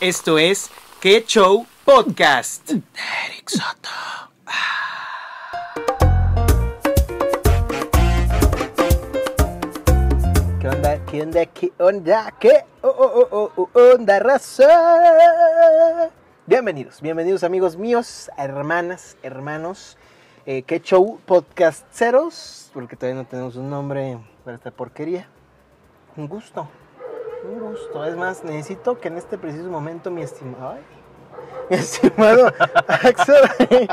Esto es Que Show Podcast. Eric Soto. ¿Qué onda? ¿Qué onda? ¿Qué onda? ¿Qué oh, oh, oh, oh, oh, onda, raza? Bienvenidos, bienvenidos amigos míos, hermanas, hermanos. Eh, ¿Qué show? Podcasteros, porque todavía no tenemos un nombre para esta porquería. Un gusto, un gusto. Es más, necesito que en este preciso momento mi estimado... ay, mi estimado Axel...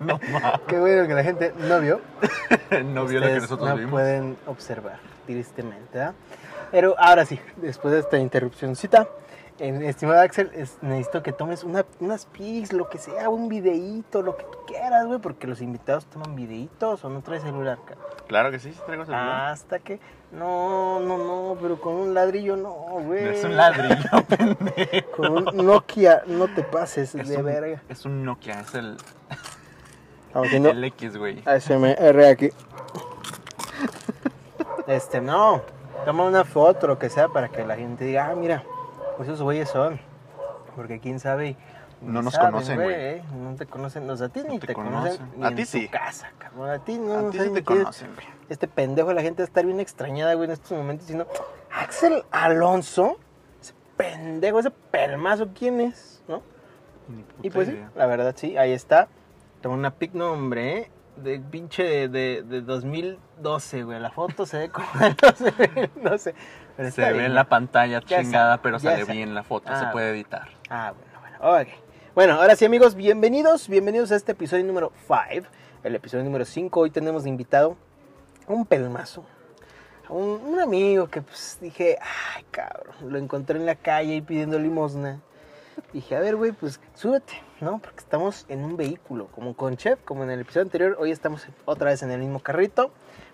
No. Qué bueno que la gente no vio. No vio lo que nosotros no vimos. pueden observar, tristemente. ¿verdad? Pero ahora sí, después de esta interrupcióncita, eh, estimado Axel, es- necesito que tomes una, unas pics, lo que sea, un videíto, lo que tú quieras, güey, porque los invitados toman videitos o no traes celular. ca- Claro que sí, sí traigo celular. Hasta que, no, no, no, pero con un ladrillo no, güey. es un ladrillo, pendejo. Con un Nokia, no te pases Es de un, verga. es un Nokia, es el, no, el X, güey. ASMR aquí. Este, no. Toma una foto, lo que sea, para que la gente diga, ah, mira, pues esos güeyes son. Porque quién sabe. No nos saben, conocen, güey. ¿eh? No te conocen, o sea, a ti ni te te, conocen. conocen. Ni A en ti tu sí. casa, cabrón. A ti no, A no ti sí te conocen, güey. Este pendejo, la gente va a estar bien extrañada, güey, en estos momentos diciendo, Axel Alonso, ese pendejo, ese pelmazo, ¿quién es? ¿No? Ni puta Y pues sí, la verdad sí, ahí está. Tengo una pic, no hombre, ¿eh? de pinche de, de, de 2012, güey. La foto se ve como de 2012. Pero Se está ve bien. en la pantalla chingada, pero sale bien la foto, Ah, se puede bueno. editar. Ah, bueno, bueno, ok. Bueno, ahora sí, amigos, bienvenidos, bienvenidos a este episodio número 5. El episodio número 5, hoy tenemos de invitado un pelmazo. Un, un amigo que pues dije, ay, cabrón, lo encontré en la calle y pidiendo limosna. Dije, a ver, güey, pues súbete, ¿no? Porque estamos en un vehículo, como con Chef, como en el episodio anterior. Hoy estamos otra vez en el mismo carrito,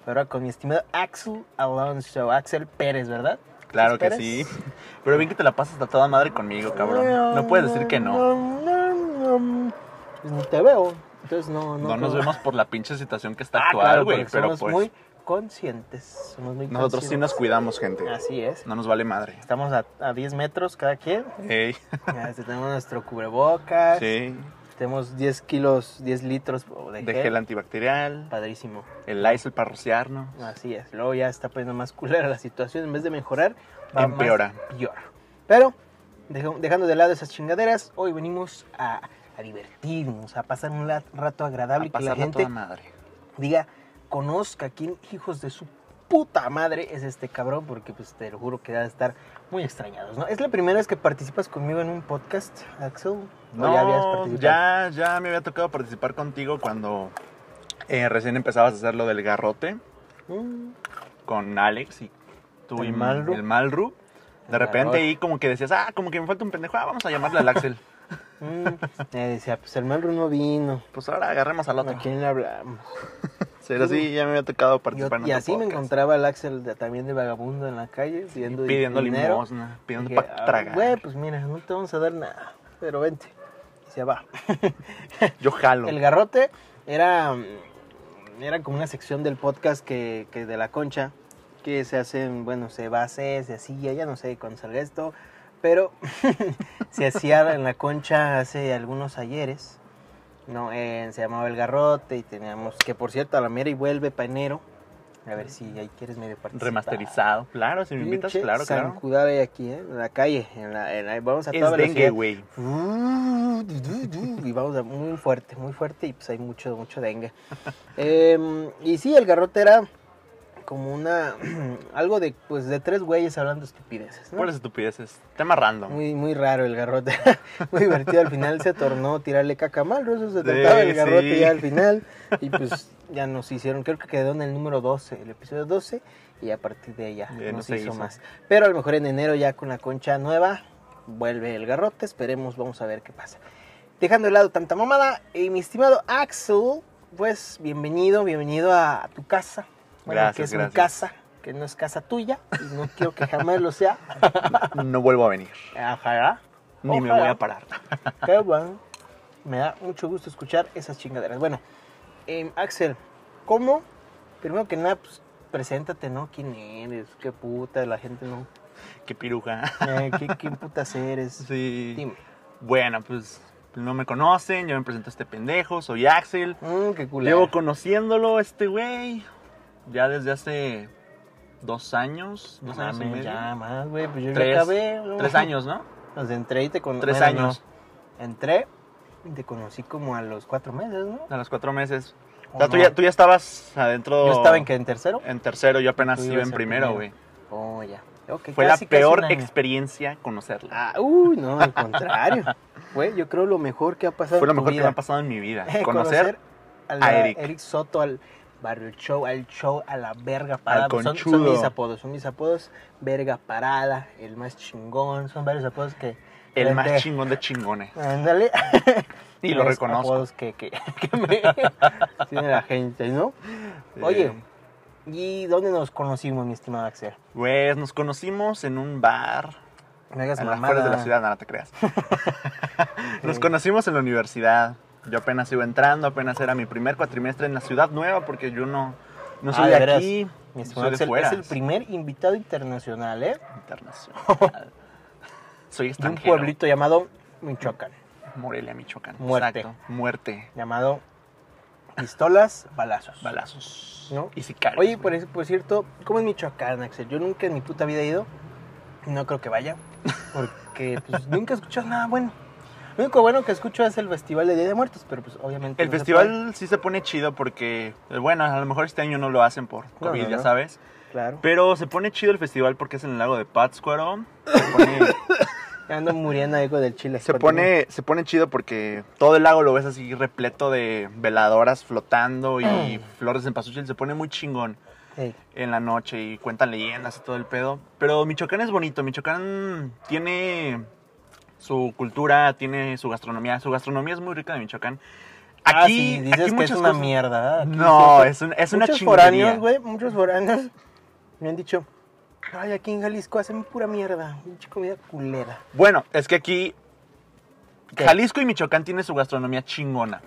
ahora con mi estimado Axel Alonso, Axel Pérez, ¿verdad? Claro que sí. Pero bien que te la pasas a toda madre conmigo, cabrón. No puedes decir que no. Pues ni te veo. Entonces no, no. No nos vemos por la pinche situación que está Ah, actual, güey. pero somos pues muy conscientes. Somos muy nosotros sí nos cuidamos, gente. Así es. No nos vale madre. Estamos a, a 10 metros cada quien. Ey, Ya, este, tenemos nuestro cubrebocas. sí. Tenemos 10 kilos, 10 litros de, De gel. gel antibacterial. Padrísimo. El Lysol para rociarnos. Así es. Luego ya está poniendo más culera la situación. En vez de mejorar, va Empeora. más peor. Pero, deja- dejando de lado esas chingaderas, hoy venimos a, a divertirnos, a pasar un rato agradable A y que la gente toda madre. diga, conozca quién hijos de su puta madre es este cabrón, porque pues te lo juro que va a estar muy extrañados, ¿no? ¿Es la primera vez que participas conmigo en un podcast, Axel? ¿O No, ya habías participado? ya, ya me había tocado participar contigo cuando eh, recién empezabas a hacer lo del garrote Mm, con Alex y tú El y Malru. el Malru. De El repente garrote. ahí como que decías, ah, como que me falta un pendejo, ah, vamos a llamarle al Axel. mm. Eh, decía, pues el Malru no vino. Pues ahora agarremos al ¿A otro. quién le hablamos? Pero sí, ya me había tocado Yo- participar en y así me podcast. encontraba el Axel de- también de vagabundo en la calle, pidiendo, Pidiendo dinero. limosna, pidiendo para "Ah, tragar. Güey, pues mira, no te vamos a dar nada, pero vente. Y se va. Yo jalo. El garrote era, era como una sección del podcast que, que de la concha, que se hacen, bueno, se base, se hacía, ya no sé cuándo salga esto, pero se hacía en la concha hace algunos ayeres. No, eh, se llamaba El Garrote y teníamos, que por cierto, a la mera y vuelve pa' enero. A ver si ahí quieres medio participar. Remasterizado. Claro, si me invitas, Pinche claro, claro. zancudada aquí, ¿eh? En la calle, en la, en la- vamos a Es toda dengue, velocidad. güey. Y vamos a muy fuerte, muy fuerte y pues hay mucho, mucho dengue. Em, y sí, el garrote era como una, algo de, pues de tres güeyes hablando estupideces, ¿no? Por estupideces. Tema random. Muy, muy raro el garrote, muy divertido. Al final se tornó tirarle caca mal, ¿no? Eso se Sí, trataba el garrote sí. ya al final. Y pues ya nos hicieron, creo que quedó en el número 12, el episodio 12. Y a partir de ahí ya Ya no se hizo, hizo. más. Pero a lo mejor en enero ya con la concha nueva vuelve el garrote. Esperemos, vamos a ver qué pasa. Dejando de lado tanta mamada, y mi estimado Axel, pues bienvenido, bienvenido a, a tu casa. Bueno, Gracias, que es mi gracias. casa, que no es casa tuya, y no quiero que jamás lo sea. No vuelvo a venir. Ajá. Ni me voy a parar. Qué bueno. Me da mucho gusto escuchar esas chingaderas. Bueno, em, Axel, ¿cómo? Primero que nada, pues, preséntate, ¿no? ¿Quién eres? ¿Qué puta? La gente no Qué piruja. Eh, ¿qué, ¿Qué putas eres? Sí. Dime. Bueno, pues no me conocen, yo me presento a este pendejo, soy Axel. Mm, qué culero. Llevo conociéndolo, este güey, ya desde hace dos años, dos años y mames, medio. ya más, güey. Pues yo Tres, ya acabé. tres años, ¿no? Sea, entré y te conocí. Tres años. Entré y te conocí como a los cuatro meses, ¿no? A los cuatro meses. O ¿O sea, tú, ya, tú ya estabas adentro. Yo estaba en que en tercero. En tercero, yo apenas iba en en primero, güey. Oh, ya. Ok, Fue casi, la peor experiencia conocerla. Ah, uy, no, al contrario. Fue, yo creo, lo mejor que ha pasado Fue lo en tu mejor que me ha pasado en mi vida. Eh, Conocer al- a Eric. Eric Soto, al Barrio Show, al show, a la verga parada. Pues son, son mis apodos, son mis apodos. Verga parada, el más chingón. Son varios apodos que. el de- más chingón de chingones. Ándale. Y lo reconozco. apodos que, que, que me tiene la gente, ¿no? Oye, ¿y dónde nos conocimos, mi estimado Axel? Pues nos conocimos en un bar Me hagas en las de la ciudad, no, no te creas. Nos Sí. conocimos en la universidad. Yo apenas iba entrando, apenas era mi primer cuatrimestre en la ciudad nueva porque yo no, no soy Ah, de, de aquí, Mi soy de fuera. es el primer invitado internacional, ¿eh? internacional. soy De un extranjero. pueblito llamado Michoacán, Morelia, Michoacán. Muerte. Exacto. Muerte. llamado Pistolas Balazos. Balazos. ¿No? Y sicarios. Oye, por, eso- por cierto, ¿cómo es Michoacán, Axel? Yo nunca en mi puta vida he ido. No creo que vaya. Porque pues, nunca he escuchado nada bueno. Lo único bueno que escucho es el Festival de Día de Muertos, pero pues obviamente. El no se festival sí se pone chido porque, eh, bueno, a lo mejor este año no lo hacen por COVID, no, ya sabes. Claro. Pero se pone chido el festival porque es en el lago de Pátzcuaro. Se pone, ando muriendo algo del chile. se pone, se pone chido porque todo el lago lo ves así repleto de veladoras flotando y flores en pasuchil. Se pone muy chingón Ey, en la noche y cuentan leyendas y todo el pedo. Pero Michoacán es bonito. Michoacán tiene su cultura, tiene su gastronomía. Su gastronomía es muy rica de Michoacán. ah, Aquí, sí, dices aquí que es una cosas- mierda. No, es, un- es una muchos foráneos, güey, muchos foráneos me han dicho, ay, aquí en Jalisco hacen pura mierda, mucha comida culera. Bueno, es que aquí ¿Qué? Jalisco y Michoacán tiene su gastronomía chingona.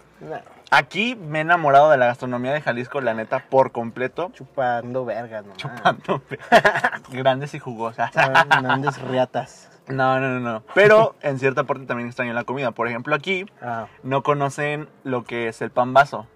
Aquí me he enamorado de la gastronomía de Jalisco, la neta, por completo. chupando vergas, nomás. Chupando grandes y jugosas. Ah, no andes riatas. No, no, no, no. Pero en cierta parte también extraño la comida. Por ejemplo, aquí Ah, no conocen lo que es el pambazo.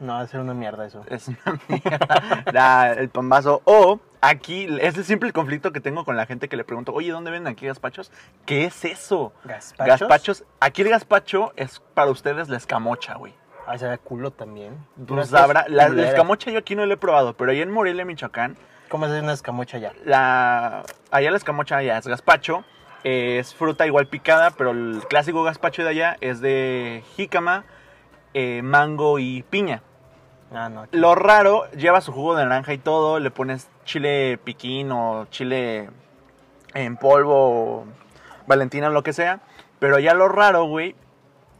no, va a ser una mierda eso. Es una mierda. El pambazo. O aquí, es el simple conflicto que tengo con la gente que le pregunto, oye, ¿dónde venden aquí gazpachos? ¿Qué es eso? ¿Gazpachos? Gazpachos. Aquí el gazpacho es para ustedes la escamocha, güey. Ay, sabe culo también. Pues sabrá, la, escamocha yo aquí no la he probado, pero ahí en Morelia, Michoacán, ¿Cómo hacer una escamocha ya? la, allá la escamocha ya es gazpacho, es fruta igual picada, pero el clásico gazpacho de allá es de jícama, eh, mango y piña. Ah, no. Lo raro, lleva su jugo de naranja y todo, le pones chile piquín o chile en polvo, o valentina, lo que sea, pero ya lo raro, güey,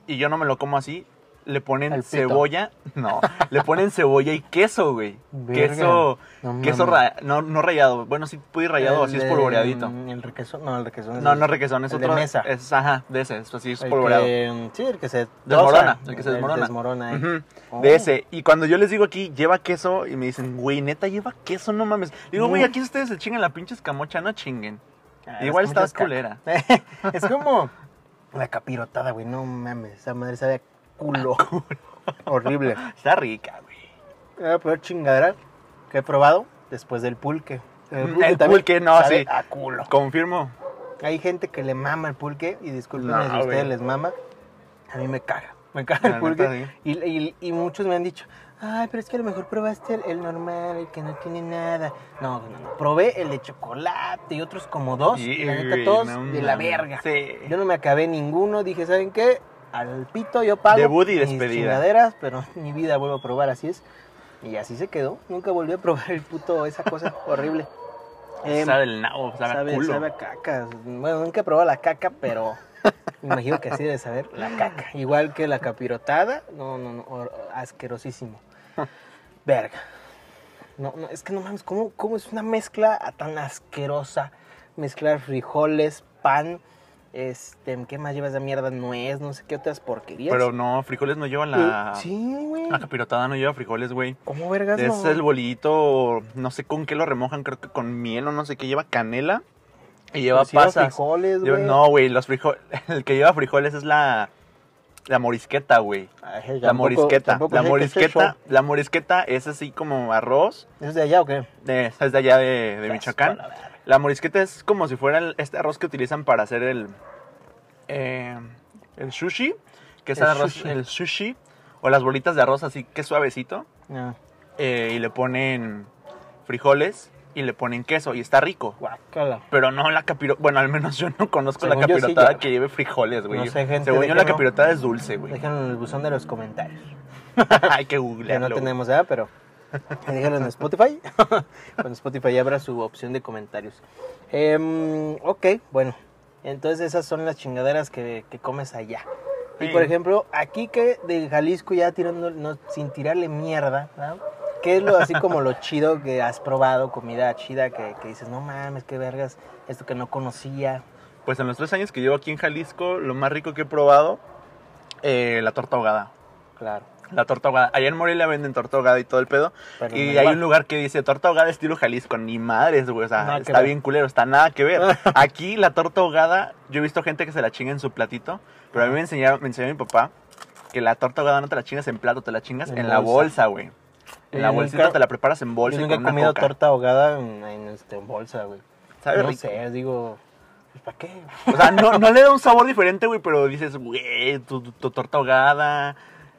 y yo no me lo como así, le ponen cebolla, no, le ponen cebolla y queso, güey. Verga. Queso, No queso ra- no, no rallado, bueno, sí puede ir rallado, así es de- polvoreadito. El requesón, no, el requesón es No, no requesón, es el de otro. mesa. Es, ajá, de ese, es así, es El polvoreado. que- sí, el que se Desmorona, el que se desmorona. desmorona, eh. Ujú, Oh. De ese. Y cuando yo les digo aquí, lleva queso, y me dicen, güey, neta, lleva queso, no mames. Digo, güey, aquí ustedes se chingan la pinche escamocha, no chinguen. Ah, Igual es muchas culera. es como la capirotada, güey. No mames, esa madre sabe a culo. Horrible. Está rica, güey. La peor chingadera que he probado después del pulque. El pulque, no, sí. A culo. Confirmo. Hay gente que le mama el pulque y disculpen No, si a ustedes les mama. A mí me caga. Me caga el pulque. neta, y, y- y muchos me han dicho, ay, pero es que a lo mejor probaste el, el normal, el que no tiene nada. No, no, no. Probé el de chocolate y otros como dos. la neta, todos no de la verga. Sí. Yo no me acabé ninguno. Dije, ¿saben qué? Al pito yo pago. Debut y despedida. pero mi vida vuelvo a probar, así es. Y así se quedó. Nunca volví a probar el puto, esa cosa horrible. Em, sabe el nabo, sabe, sabe, culo. sabe a caca. Bueno, nunca he probado la caca, pero me imagino que así debe saber la caca. Igual que la capirotada. No, no, no. Asquerosísimo. Verga. No, no, es que no mames, ¿cómo, cómo es una mezcla tan asquerosa? Mezclar frijoles, pan, este, ¿qué más llevas de mierda? Nuez, no sé qué otras porquerías. Pero no, frijoles no llevan la... Eh, Sí, güey. La capirotada no lleva frijoles, güey. ¿Cómo vergas Es no? el bolillito, no sé con qué lo remojan, creo que con miel o no sé qué, lleva canela Y lleva Pues lleva pasas. frijoles, Lleva- güey. No, güey, los frijoles. El que lleva frijoles es la. La morisqueta, güey. Ay, La morisqueta. tampoco La morisqueta, la morisqueta es así como arroz. ¿Es de allá o qué? de- es de allá de, de Michoacán. La morisqueta es como si fuera el- este arroz que utilizan para hacer el. eh, el sushi. Que es El arroz, sushi. el sushi. O las bolitas de arroz así que suavecito. Ah, eh, y le ponen frijoles y le ponen queso. Y está rico. guácala. Pero no la capirotada. Bueno, al menos yo no conozco Según la sí capirotada que lleve frijoles, güey. No sé, gente, Según yo, la capirotada es dulce, güey. Déjenlo en el buzón de los comentarios. Hay que Que googlearlo. no tenemos, ¿verdad? Pero déjenlo en Spotify. Cuando Spotify abra su opción de comentarios. Em, ok, bueno. Entonces esas son las chingaderas que, que comes allá. Y Sí. por ejemplo, aquí que de Jalisco ya tirando, no, sin tirarle mierda, ¿no? ¿Qué es lo así como lo chido que has probado, comida chida que, que dices, no mames, qué vergas, esto que no conocía? Pues en los tres años que llevo aquí en Jalisco, lo más rico que he probado, eh, la torta ahogada. Claro. La torta ahogada. Allá en Morelia venden torta ahogada y todo el pedo. Pero no y hay igual. un lugar que dice torta ahogada estilo Jalisco. Ni madres, güey. O sea, Nada está bien culero, está nada que ver. Aquí la torta ahogada, yo he visto gente que se la chinga en su platito. Pero a mí me enseñaron, me enseñó mi papá que la torta ahogada no te la chingas en plato, te la chingas En en, la bolsa. güey. En la bolsita nunca- te la preparas en bolsa Yo y nunca he con una comido torta ahogada en, en, este, bolsa, güey. Sabe no rico. sé, digo, pues, ¿para qué? O sea, no, no le da un sabor diferente, güey, pero dices, güey, tu, tu- tu torta ahogada,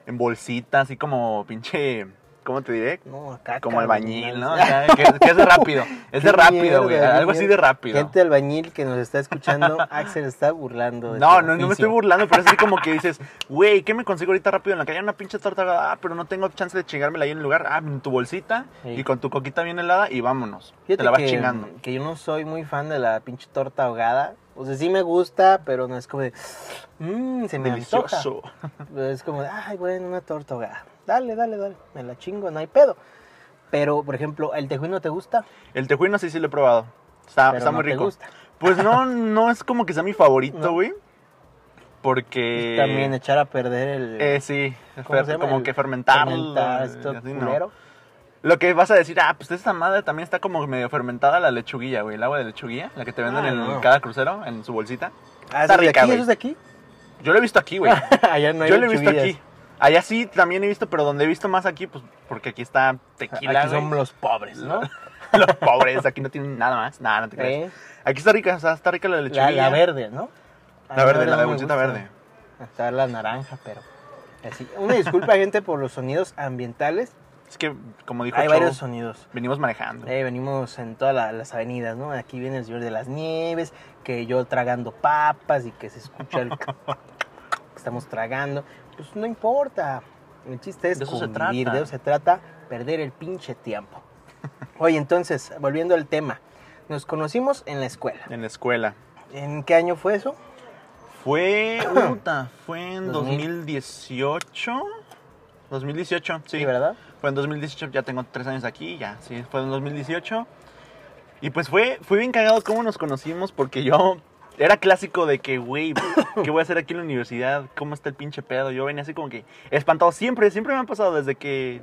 en bolsita, así como pinche, ¿cómo te diré? No, acá. Como albañil, ¿no? O mames. sea, que, que es de rápido. Es de rápido, güey. Algo así de rápido. Gente albañil que nos está escuchando, Axel está burlando. de No, su no, no me estoy burlando, pero es así como que dices, güey, ¿qué me consigo ahorita rápido en la calle? Una pinche torta ahogada, ah, pero no tengo chance de chingármela ahí en el lugar. Ah, en tu bolsita Sí. y con tu coquita bien helada y vámonos. Fíjate te la vas que, chingando. que yo no soy muy fan de la pinche torta ahogada. O sea, sí me gusta, pero no es como de. Mmm, se me antoja. Delicioso. Es como de, ay, bueno, una torta ahogada. Dale, dale, dale. Me la chingo, no hay pedo. Pero, por ejemplo, ¿el tejuino te gusta? El tejuino sí, sí lo he probado. Está, Pero está no muy te rico. gusta. Pues no, no es como que sea mi favorito, No. güey. Porque. También echar a perder el. Eh, sí, como El que fermentarlo. fermentar, esto así no. culero. Lo que vas a decir, ah, pues esta madre también está como medio fermentada la lechuguilla, güey. El agua de lechuguilla, la que te venden Ah, en no. cada crucero, en su bolsita. Ah, Está ¿eso es de rica, aquí? güey. ¿Eso es de aquí? Yo lo he visto aquí, güey. Allá no hay Yo lo he visto aquí. Allá sí también he visto, pero donde he visto más aquí, pues porque aquí está tequila. Aquí son güey. los pobres, ¿no? los pobres, aquí no tienen nada más. Nada, no te creas. Eh, Aquí está rica, o sea, está rica la La, lechuguilla. la verde, ¿no? La verde, la de bolsita verde. Está la naranja, pero así. Una disculpa, gente, por los sonidos ambientales. Es que, como dijo Hay Chow, varios sonidos. venimos manejando. Eh, venimos en todas la- las avenidas, ¿no? Aquí viene el señor de las nieves, que yo tragando papas y que se escucha el... estamos tragando. Pues no importa. El chiste es De eso se trata. de eso se trata, perder el pinche tiempo. Oye, entonces, volviendo al tema. Nos conocimos en la escuela. En la escuela. ¿En qué año fue eso? Fue, puta, fue en 2000. 2018. 2018, sí. Sí, ¿verdad? Fue en 2018, ya tengo tres años aquí, ya, sí, fue en 2018. Y pues fue, fue bien cagado cómo nos conocimos, porque yo era clásico de que, güey, ¿qué voy a hacer aquí en la universidad? ¿Cómo está el pinche pedo? Yo venía así como que espantado. Siempre, siempre me ha pasado desde que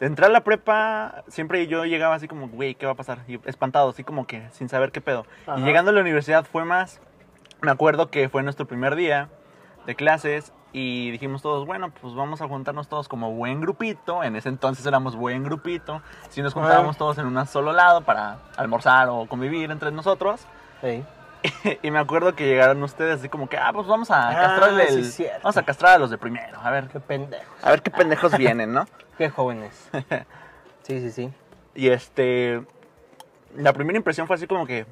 entré a la prepa, siempre yo llegaba así como, güey, ¿qué va a pasar? Y espantado, así como que sin saber qué pedo. Ajá. Y llegando a la universidad fue más, me acuerdo que fue nuestro primer día de clases y dijimos todos, bueno, pues vamos a juntarnos todos como buen grupito. En ese entonces éramos buen grupito. Si nos juntábamos todos en un solo lado para almorzar o convivir entre nosotros. Sí. y me acuerdo que llegaron ustedes así como que, ah, pues vamos a Ah, castrarle sí, el-. Vamos a castrar a los de primero. A ver, Qué pendejo. a ver qué pendejos vienen, ¿no? Qué jóvenes. Sí, sí, sí. Y este. La primera impresión fue así como que.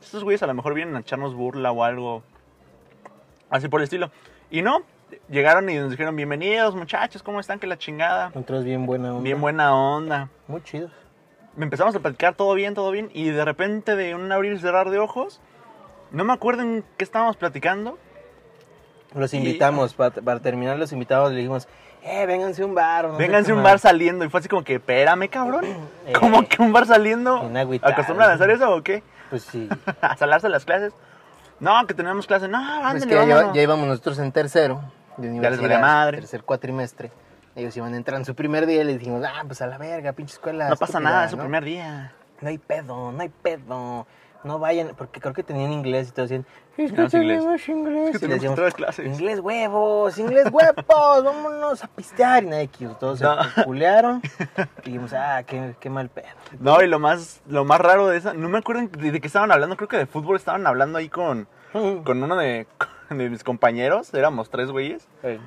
Estos güeyes a lo mejor vienen a echarnos burla o algo. Así por el estilo. Y no. Llegaron y nos dijeron: Bienvenidos, muchachos, ¿cómo están? Que la chingada. Nosotros bien buena onda. Bien buena onda. Muy chidos. Empezamos a platicar todo bien, todo bien. Y de repente, de un abrir y cerrar de ojos. No me acuerdo en qué estábamos platicando. Los Y- invitamos, para, para terminar los invitados le dijimos, eh, vénganse a un bar. no Vénganse a un más". bar saliendo. Y fue así como que, espérame, cabrón. Eh, ¿Cómo que un bar saliendo? ¿Acostumbran a hacer eso o qué? Pues sí. ¿A salarse las clases? No, que tenemos clases. No, Es ándale, que ya, ya íbamos nosotros en tercero de universidad, madre. tercer cuatrimestre. Ellos iban a entrar en su primer día y le dijimos, ah, pues a la verga, pinche escuela. No pasa nada, es su ¿no? primer día. No hay pedo, no hay pedo. No vayan, porque creo que tenían inglés y todos decían, es que Tenemos inglés. Es que tenemos decíamos, que clases. Inglés huevos, inglés huevos, vámonos a pistear. Y nadie quiso, todos No. se culearon. Y dijimos, ah, qué, qué mal pedo. No, y lo más, lo más raro de esa, no me acuerdo de, de qué estaban hablando, creo que de fútbol estaban hablando ahí con, con uno de, de mis compañeros, éramos tres güeyes, Sí.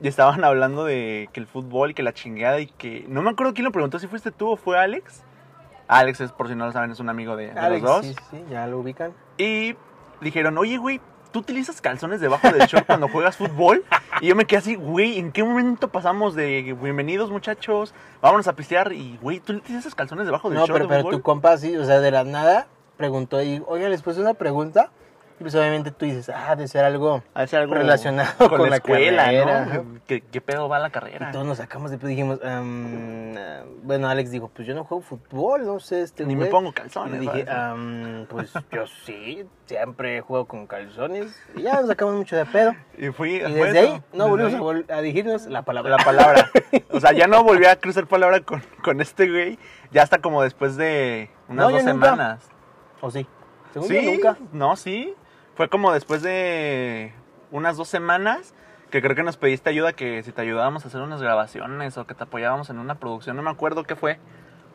y estaban hablando de que el fútbol y que la chingada y que, no me acuerdo quién lo preguntó, si fuiste tú o fue Alex. Alex es, por si no lo saben, es un amigo de, de Alex, los dos. sí, sí, ya lo ubican. Y dijeron, oye, güey, ¿tú utilizas calzones debajo del short cuando juegas fútbol? Y yo me quedé así, güey, ¿en qué momento pasamos de bienvenidos muchachos, vámonos a pistear? Y, güey, ¿tú utilizas calzones debajo del No, short pero, de pero fútbol? tu compa sí, o sea, de la nada preguntó y, oye, les puse una pregunta. Pues obviamente tú dices, ah, de ser algo. Ser algo relacionado con la escuela, carrera. ¿Qué, qué pedo va la carrera? Y todos nos sacamos de pedo y dijimos, "Am, ah", bueno, Alex dijo, pues yo no juego fútbol, no sé, este Ni me güey". pongo calzones. dije. "Am, pues yo sí, siempre juego con calzones. Y ya nos sacamos mucho de pedo. y fui, Y desde ahí no volvimos a, vol- a dirigirnos la palabra. La palabra. O sea, ya no volví a cruzar palabra con, con este güey. Ya hasta como después de unas No, dos semanas. ¿O sí? Según Sí, yo, nunca. no, sí. Fue como después de unas dos semanas que creo que nos pediste ayuda, que si te ayudábamos a hacer unas grabaciones o que te apoyábamos en una producción, no me acuerdo qué fue.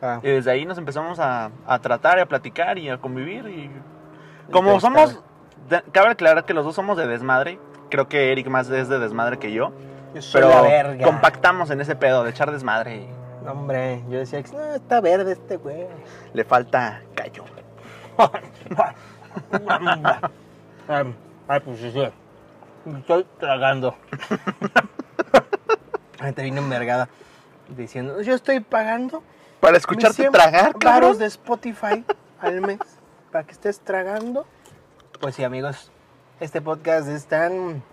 Ah, Y desde ahí nos empezamos a, a tratar y a platicar y a convivir. Y como somos, de- cabe aclarar que los dos somos de desmadre. Creo que Eric más es de desmadre que yo. yo soy Pero la verga. compactamos en ese pedo de echar desmadre. y No, hombre, yo decía, no, está verde este güey. Le falta callo. Ay, ay, pues sí, sí. Estoy tragando. Te vino envergada diciendo, yo estoy pagando Para escucharte 100 tragar, cabrón. de Spotify al mes para que estés tragando. Pues sí, amigos, este podcast es tan...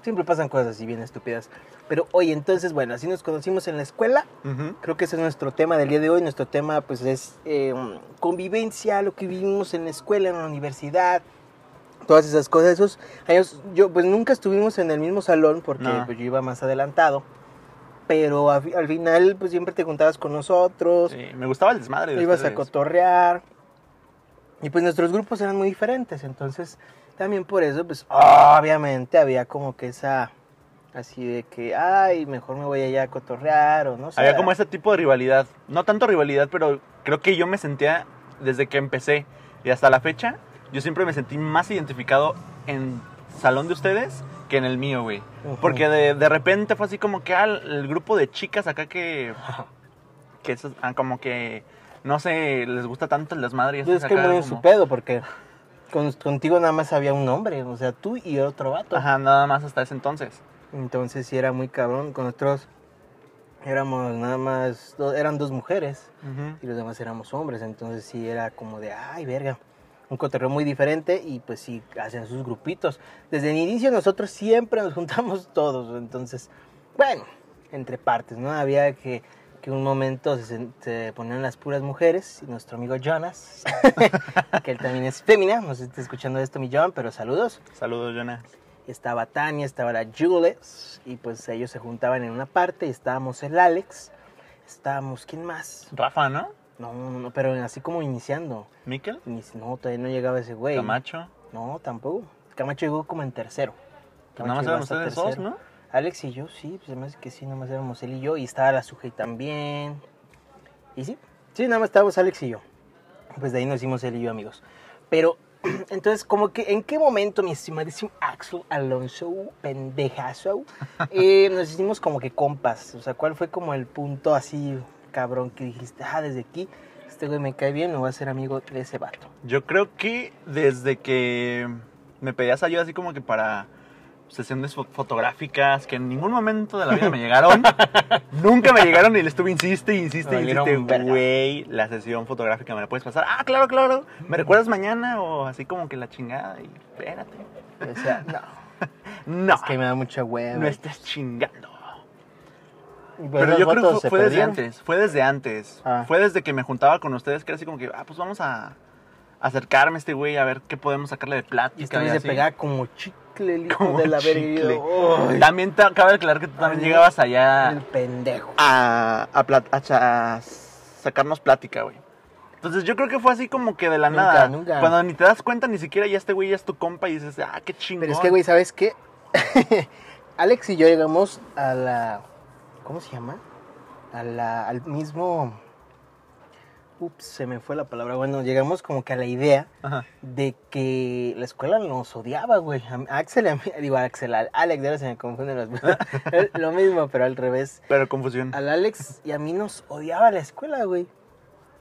Siempre pasan cosas así bien estúpidas. Pero oye, entonces, bueno, así nos conocimos en la escuela. Ujú. Creo que ese es nuestro tema del día de hoy. Nuestro tema, pues, es eh, convivencia, lo que vivimos en la escuela, en la universidad, todas esas cosas. Esos años, yo, pues, nunca estuvimos en el mismo salón porque No. pues, yo iba más adelantado. Pero a al final, pues, siempre te juntabas con nosotros, Sí, me gustaba el desmadre de ibas a cotorrear. Y pues nuestros grupos eran muy diferentes. Entonces, también por eso, pues, obviamente había como que esa. Así de que, ay, mejor me voy allá a cotorrear o no sé. Había como ese tipo de rivalidad. No tanto rivalidad, pero creo que yo me sentía desde que empecé y hasta la fecha, yo siempre me sentí más identificado en salón de ustedes que en el mío, güey. Porque de, de repente fue así como que ah, el grupo de chicas acá que, que esos, ah, como que no sé, les gusta tanto el desmadre y es que muy como- su pedo, porque con- contigo nada más había un hombre, o sea, tú y otro vato. Ajá, nada más hasta ese entonces. Entonces sí era muy cabrón. Con nosotros éramos nada más, eran dos mujeres y los demás éramos hombres. Entonces sí era como de, ay, verga. Un cotorreo muy diferente y pues sí, hacían sus grupitos. Desde el inicio nosotros siempre nos juntamos todos. Entonces, bueno, entre partes, ¿no? Había que, que un momento se, se ponían las puras mujeres y nuestro amigo Jonas, que él también es fémina, no sé si está escuchando esto mi John, pero saludos. Saludos, Jonas. Estaba Tania, estaba la Jules, y pues ellos se juntaban en una parte, y estábamos el Alex, estábamos, ¿quién más? Rafa, ¿no? No, no, no, pero así como iniciando. Miquel, No, todavía no llegaba ese güey. Camacho. No, tampoco. Camacho llegó como en tercero. Pues nada más Camacho eran ustedes dos. ¿no? Alex y yo, sí, pues además que sí, nada más éramos él y yo, y estaba la Sujei también. Y sí, sí, nada más estábamos Alex y yo. Pues de ahí nos hicimos él y yo amigos. Pero, entonces, como que, ¿en qué momento, mi estimadísimo Axel Alonso, pendejazo, eh, nos hicimos como que compas? O sea, ¿cuál fue como el punto así, cabrón, que dijiste, ah, desde aquí, este güey me cae bien, me voy a hacer amigo de ese vato? Yo creo que desde que me pedías ayuda así como que para sesiones fo- fotográficas que en ningún momento de la vida me llegaron, nunca me llegaron y le estuve insiste, insiste, insiste, güey, la sesión fotográfica me la puedes pasar. Ah, claro, claro. ¿Me recuerdas mañana o así como que la chingada? Y espérate. O sea, no, No, es que me da mucha hueva. no estés chingando. Pues Pero yo creo que fue, desde antes, fue desde antes. Ah. Fue desde que me juntaba con ustedes que era así como que, ah, pues vamos a acercarme a este güey a ver qué podemos sacarle de plática. Y esta vez y se pegaba como chicle el hijo Como de la verga. chicle. y yo, "Uy, También te, cabe aclarar que tú también Ay, llegabas allá El pendejo. a, a, plat- a sacarnos plática, güey. Entonces yo creo que fue así como que de la Nunca, nada. nunca. Cuando ni te das cuenta, ni siquiera ya este güey ya es tu compa y dices, ah, qué chingón. Pero es que, güey, ¿sabes qué? Alex y yo llegamos a la. ¿Cómo se llama? A la, al mismo. Ups, se me fue la palabra. Bueno, llegamos como que a la idea Ajá. de que la escuela nos odiaba, güey. A Axel, y a mí- digo a Axel, a Alex, ahora se me confunden los. Lo mismo, pero al revés. Pero confusión. Al Alex y a mí nos odiaba la escuela, güey.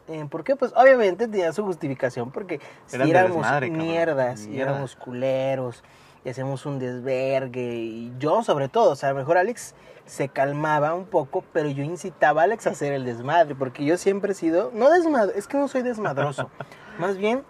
Eh, ¿Por qué? Pues obviamente tenía su justificación porque si Eran éramos desmadre, cabrón. mierdas y Mierda. éramos culeros y hacíamos un desvergue y yo sobre todo, o sea, a lo mejor Alex se calmaba un poco, pero yo incitaba a Alex a hacer el desmadre porque yo siempre he sido, no desmadre, es que no soy desmadroso, más bien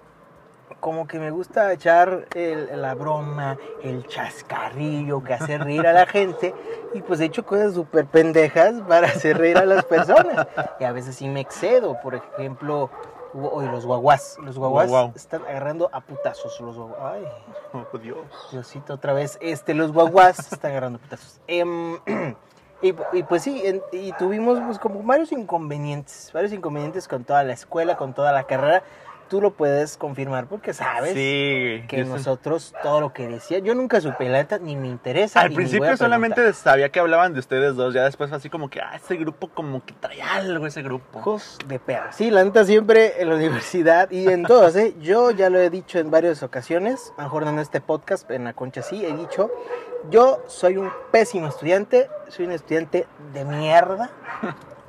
como que me gusta echar el- la broma, el chascarrillo, que hace reír a la gente. Y pues he hecho cosas súper pendejas para hacer reír a las personas. Y a veces sí me excedo. Por ejemplo, hoy los guaguás. Los guaguás Guau, están agarrando a putazos. Los guaguás. Ay, Oh, Dios. Diosito, otra vez. Este, los guaguás están agarrando putazos. Em, y, y pues sí, en- y tuvimos pues como varios inconvenientes. Varios inconvenientes con toda la escuela, con toda la carrera. Tú lo puedes confirmar porque sabes Sí, que sé- nosotros todo lo que decía, yo nunca supe la neta, ni me interesa. Al principio solamente sabía que hablaban de ustedes dos, ya después fue así como que, ah, ese grupo como que trae algo ese grupo. Hijos de perra. Sí, la neta siempre en la universidad y en todas, ¿eh? Yo ya lo he dicho en varias ocasiones, mejor no en este podcast, en la concha sí, he dicho, yo soy un pésimo estudiante, soy un estudiante de mierda,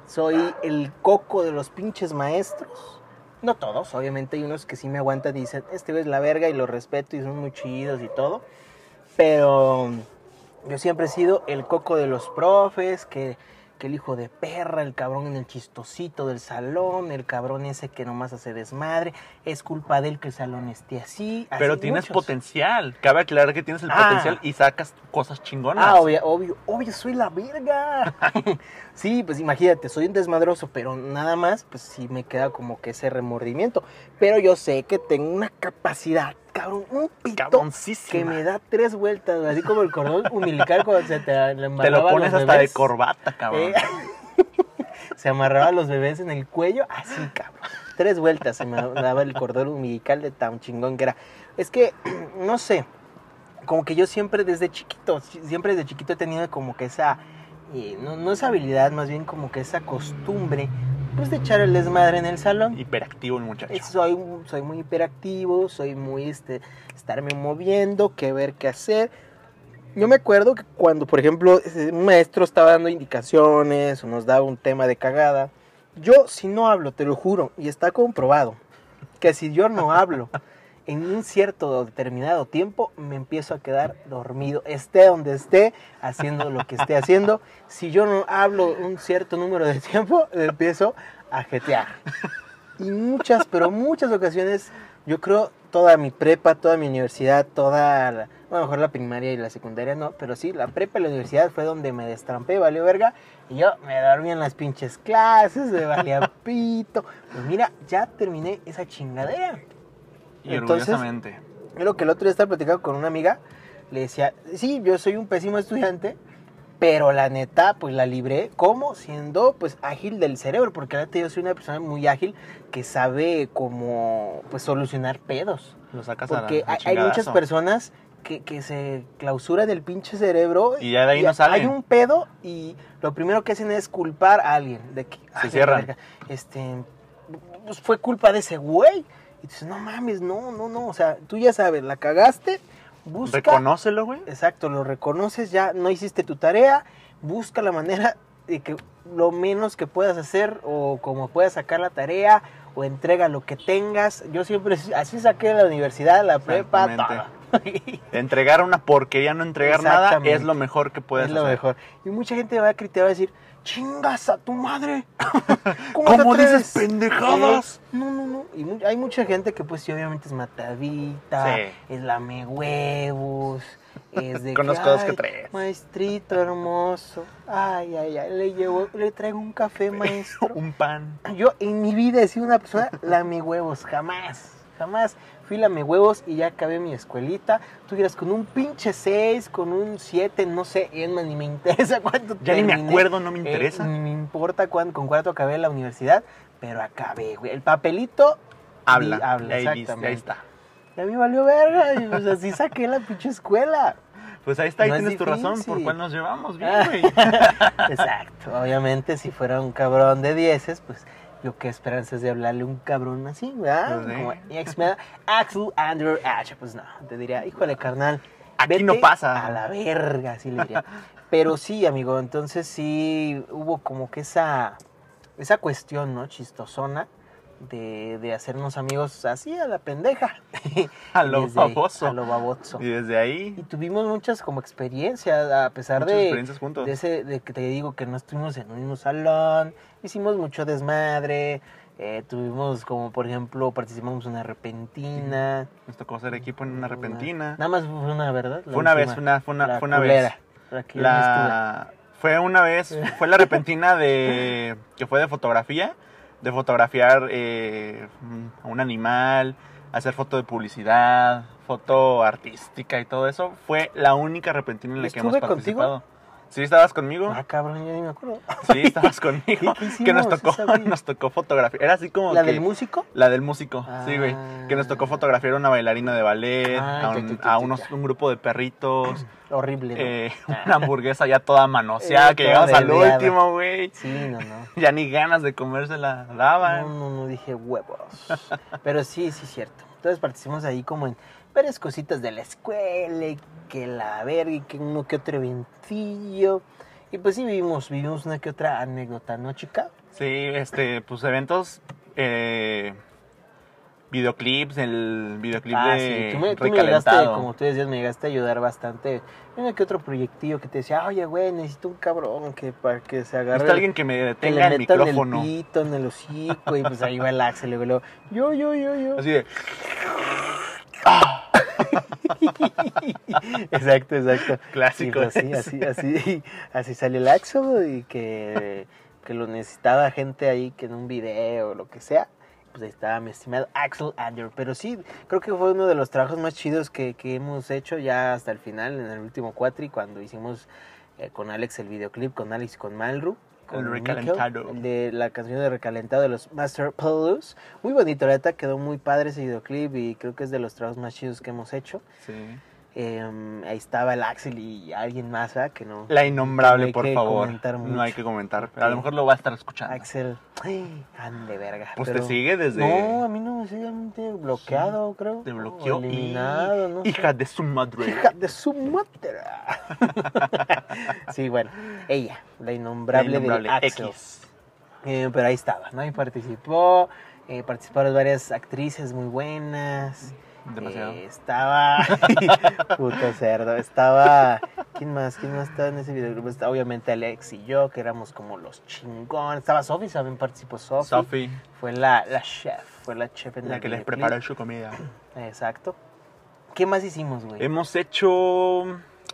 soy el coco de los pinches maestros. No todos, obviamente hay unos que sí me aguantan y dicen, este es la verga y lo respeto y son muy chidos y todo. Pero yo siempre he sido el coco de los profes, que, que el hijo de perra, el cabrón en el chistosito del salón, el cabrón ese que nomás hace desmadre, es culpa de él que el salón esté así. Pero así tienes muchos. potencial. Cabe aclarar que tienes el Ah. potencial y sacas cosas chingonas. Ah, obvio, obvio, obvio, soy la verga. sí, pues imagínate, soy un desmadroso, pero nada más, pues sí me queda como que ese remordimiento. Pero yo sé que tengo una capacidad, cabrón, un pito que me da tres vueltas, así como el cordón umbilical cuando se te lo pones hasta de corbata, cabrón. Eh, se amarraba a los bebés en el cuello, así, cabrón. Tres vueltas se me daba el cordón umbilical de tan chingón que era. Es que, no sé, como que yo siempre desde chiquito, si- siempre desde chiquito he tenido como que esa, eh, no, no esa habilidad, más bien como que esa costumbre, pues de echar el desmadre en el salón. Hiperactivo el muchacho. Soy, soy muy hiperactivo, soy muy, este, estarme moviendo, que ver qué hacer. Yo me acuerdo que cuando, por ejemplo, un maestro estaba dando indicaciones o nos daba un tema de cagada, yo si no hablo, te lo juro, y está comprobado, que si yo no hablo en un cierto determinado tiempo, me empiezo a quedar dormido, esté donde esté, haciendo lo que esté haciendo. Si yo no hablo un cierto número de tiempo, empiezo a jetear. Y muchas, pero muchas ocasiones, yo creo, toda mi prepa, toda mi universidad, toda, la, bueno, mejor la primaria y la secundaria no, pero sí, la prepa y la universidad fue donde me destrampé, valió verga, y yo me dormí en las pinches clases, me valía pito. Pues mira, ya terminé esa chingadera. Y entonces- orgullosamente. Yo lo que el otro día estaba platicando con una amiga, le decía, sí, yo soy un pésimo estudiante, pero la neta, pues la libré como siendo pues ágil del cerebro, porque la neta yo soy una persona muy ágil que sabe como pues solucionar pedos. Lo sacas a la- Porque al hay, muchas personas que, que se clausuran del pinche cerebro. Y ya de ahí no salen. Hay un pedo y lo primero que hacen es culpar a alguien. De que, "Ay, cierran. verga, Este, pues fue culpa de ese güey. Y dices, no mames, no, no, no. O sea, tú ya sabes, la cagaste, busca. Reconócelo, güey. Exacto, lo reconoces, ya no hiciste tu tarea, busca la manera de que lo menos que puedas hacer o como puedas sacar la tarea o entrega lo que tengas. Yo siempre así saqué la universidad, la prepa, todo. Entregar una porquería, no entregar nada, es lo mejor que puedes es lo hacer. mejor. Y mucha gente va a criticar, va a decir, chingas a tu madre. ¿Cómo, ¿Cómo te dices atreves?" pendejadas? No, no, no. Y hay mucha gente que pues sí, obviamente es matadita, Sí. es lame huevos, es de Conozco dos que "Ay, tres". Maestrito hermoso. Ay, ay, ay, le llevo, le traigo un café, maestro. Un pan. Yo en mi vida he sido una persona lame huevos, jamás, jamás. Fui lame huevos y ya acabé mi escuelita. Tú dirás, con un pinche 6, con un 7, no sé, ni me interesa cuánto Ya ni me acuerdo, no me Eh, interesa. ni me importa cuán- con cuánto acabé la universidad, pero acabé, güey. El papelito Habla. habla, ahí, exactamente. ahí está. Y a mí valió verga, y pues así saqué la pinche escuela. Pues ahí está, ahí No tienes tu razón. ¿Por cuál nos llevamos? Bien, güey. Exacto. Obviamente, si fuera un cabrón de dieces, pues yo qué esperanzas de hablarle a un cabrón así, ¿verdad? Pues sí. Como ex Axel Andrew H. Pues no, te diría, híjole, carnal. Aquí no pasa. A la verga, así le diría. Pero sí, amigo, entonces sí hubo como que esa, esa cuestión, ¿no? Chistosona. De, de hacernos amigos así a la pendeja. A lo Desde baboso. A lo baboso. Y desde ahí, Y tuvimos muchas como experiencias, a pesar muchas de, experiencias juntos. de ese, de que te digo que no estuvimos en un mismo salón, hicimos mucho desmadre, eh, tuvimos como por ejemplo participamos en una repentina. Nos tocó ser equipo en una repentina. Nada más fue una, ¿verdad? La Fue una vez, una, fue una, la fue una culera, vez. La... Fue una vez, fue la repentina de que fue de fotografía, de fotografiar eh, a un animal, hacer foto de publicidad, foto artística y todo eso. Fue la única repentina en la que hemos ¿Estuve contigo? Sí, estabas conmigo. Ah, cabrón, yo ni me acuerdo. Sí, estabas conmigo. ¿Qué- qué que nos tocó, nos tocó fotografiar. Era así como ¿La que- del músico? La del músico, sí, güey. Que nos tocó Ah. fotografiar a una bailarina de ballet, Ah, a, ya, un, ya, ya, a ya, unos, ya. un grupo de perritos, Horrible, ¿no? eh, una hamburguesa ya toda manoseada, Eh, que llegamos al último, güey. Sí, no, no. Ya ni ganas de comérsela No, daban. no, no dije huevos. Pero sí, sí, cierto. Entonces participamos ahí como en varias cositas de la escuela, y que la verga, y que uno que otro eventillo. Y pues sí vivimos, vivimos una que otra anécdota, ¿no, chica? Sí, este, pues eventos, eh, videoclips, el videoclip Ah, de sí. Tú me, tú me llegaste, como tú decías, me llegaste a ayudar bastante. Uno que otro proyectillo que te decía, oye, güey, necesito un cabrón que para que se agarre. Necesito alguien que me que detenga le el micrófono. el pito en el hocico y pues ahí va el Axel y luego yo, yo, yo, yo. Así de, Exacto, exacto. Clásico Y, pues, así, ese. así, así, así salió el Axel y que, que lo necesitaba gente ahí que en un video o lo que sea. Pues ahí estaba mi estimado Axel Ander. Pero sí, creo que fue uno de los trabajos más chidos que, que hemos hecho ya hasta el final, en el último cuatri, cuando hicimos eh, con Alex el videoclip, con Alex y con Malru. Con El recalentado. el de la canción de Recalentado de los Master Plus. Muy bonito, la neta, quedó muy padre ese videoclip y creo que es de los trabajos más chidos que hemos hecho. sí. Em, ahí estaba el Axel y alguien más, ¿verdad? Que no. La innombrable, No hay por que favor. No hay que comentar. A Sí. lo mejor lo va a estar escuchando. Axel, ay, ande verga. Pues pero- te sigue desde. No, a mí no me sigue, a mí bloqueado, creo. Te bloqueó. eliminado, y... no sé. Hija de su madre. Hija de su madre. sí, bueno, ella, la La innombrable, de Axel. X. Eh, pero ahí estaba, ¿no? Ahí participó, eh, participaron varias actrices muy buenas. Demasiado. Eh, estaba. Puto cerdo. Estaba. ¿Quién más? ¿Quién más estaba en ese video? Pues, obviamente Alex y yo, que éramos como los chingones. Estaba Sofi, también participó Sofi. Sophie, Fue la, la chef. Fue la chef en la el que les preparó su comida. Exacto. ¿Qué más hicimos, güey? Hemos hecho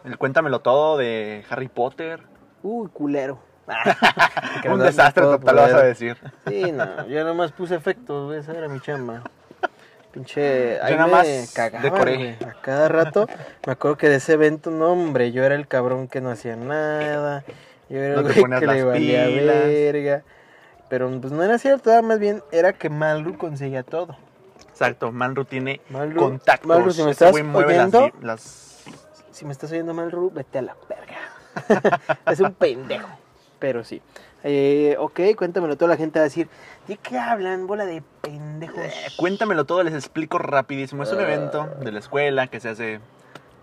el Cuéntamelo Todo de Harry Potter. Uy, culero. Un desastre total, lo vas a decir. Sí, no, yo nada más puse efectos, güey, esa era mi chamba. Pinche, ahí nada me más cagaba, decoré. güey. A cada rato, me acuerdo que de ese evento, no, hombre, yo era el cabrón que no hacía nada. Yo era No el güey que le valía pilas. verga. Pero pues no era cierto, más bien era que Malru conseguía todo. Exacto, Manru tiene Malru- contactos. Malru, si me estás las, oyendo, las- Si me estás oyendo Malru, vete a la verga. es un pendejo. Pero sí. Eh, ok, cuéntamelo, toda la gente va a decir, ¿de qué hablan? Bola de pendejos. Eh, Cuéntamelo todo, les explico rapidísimo. Es un Ah. evento de la escuela que se hace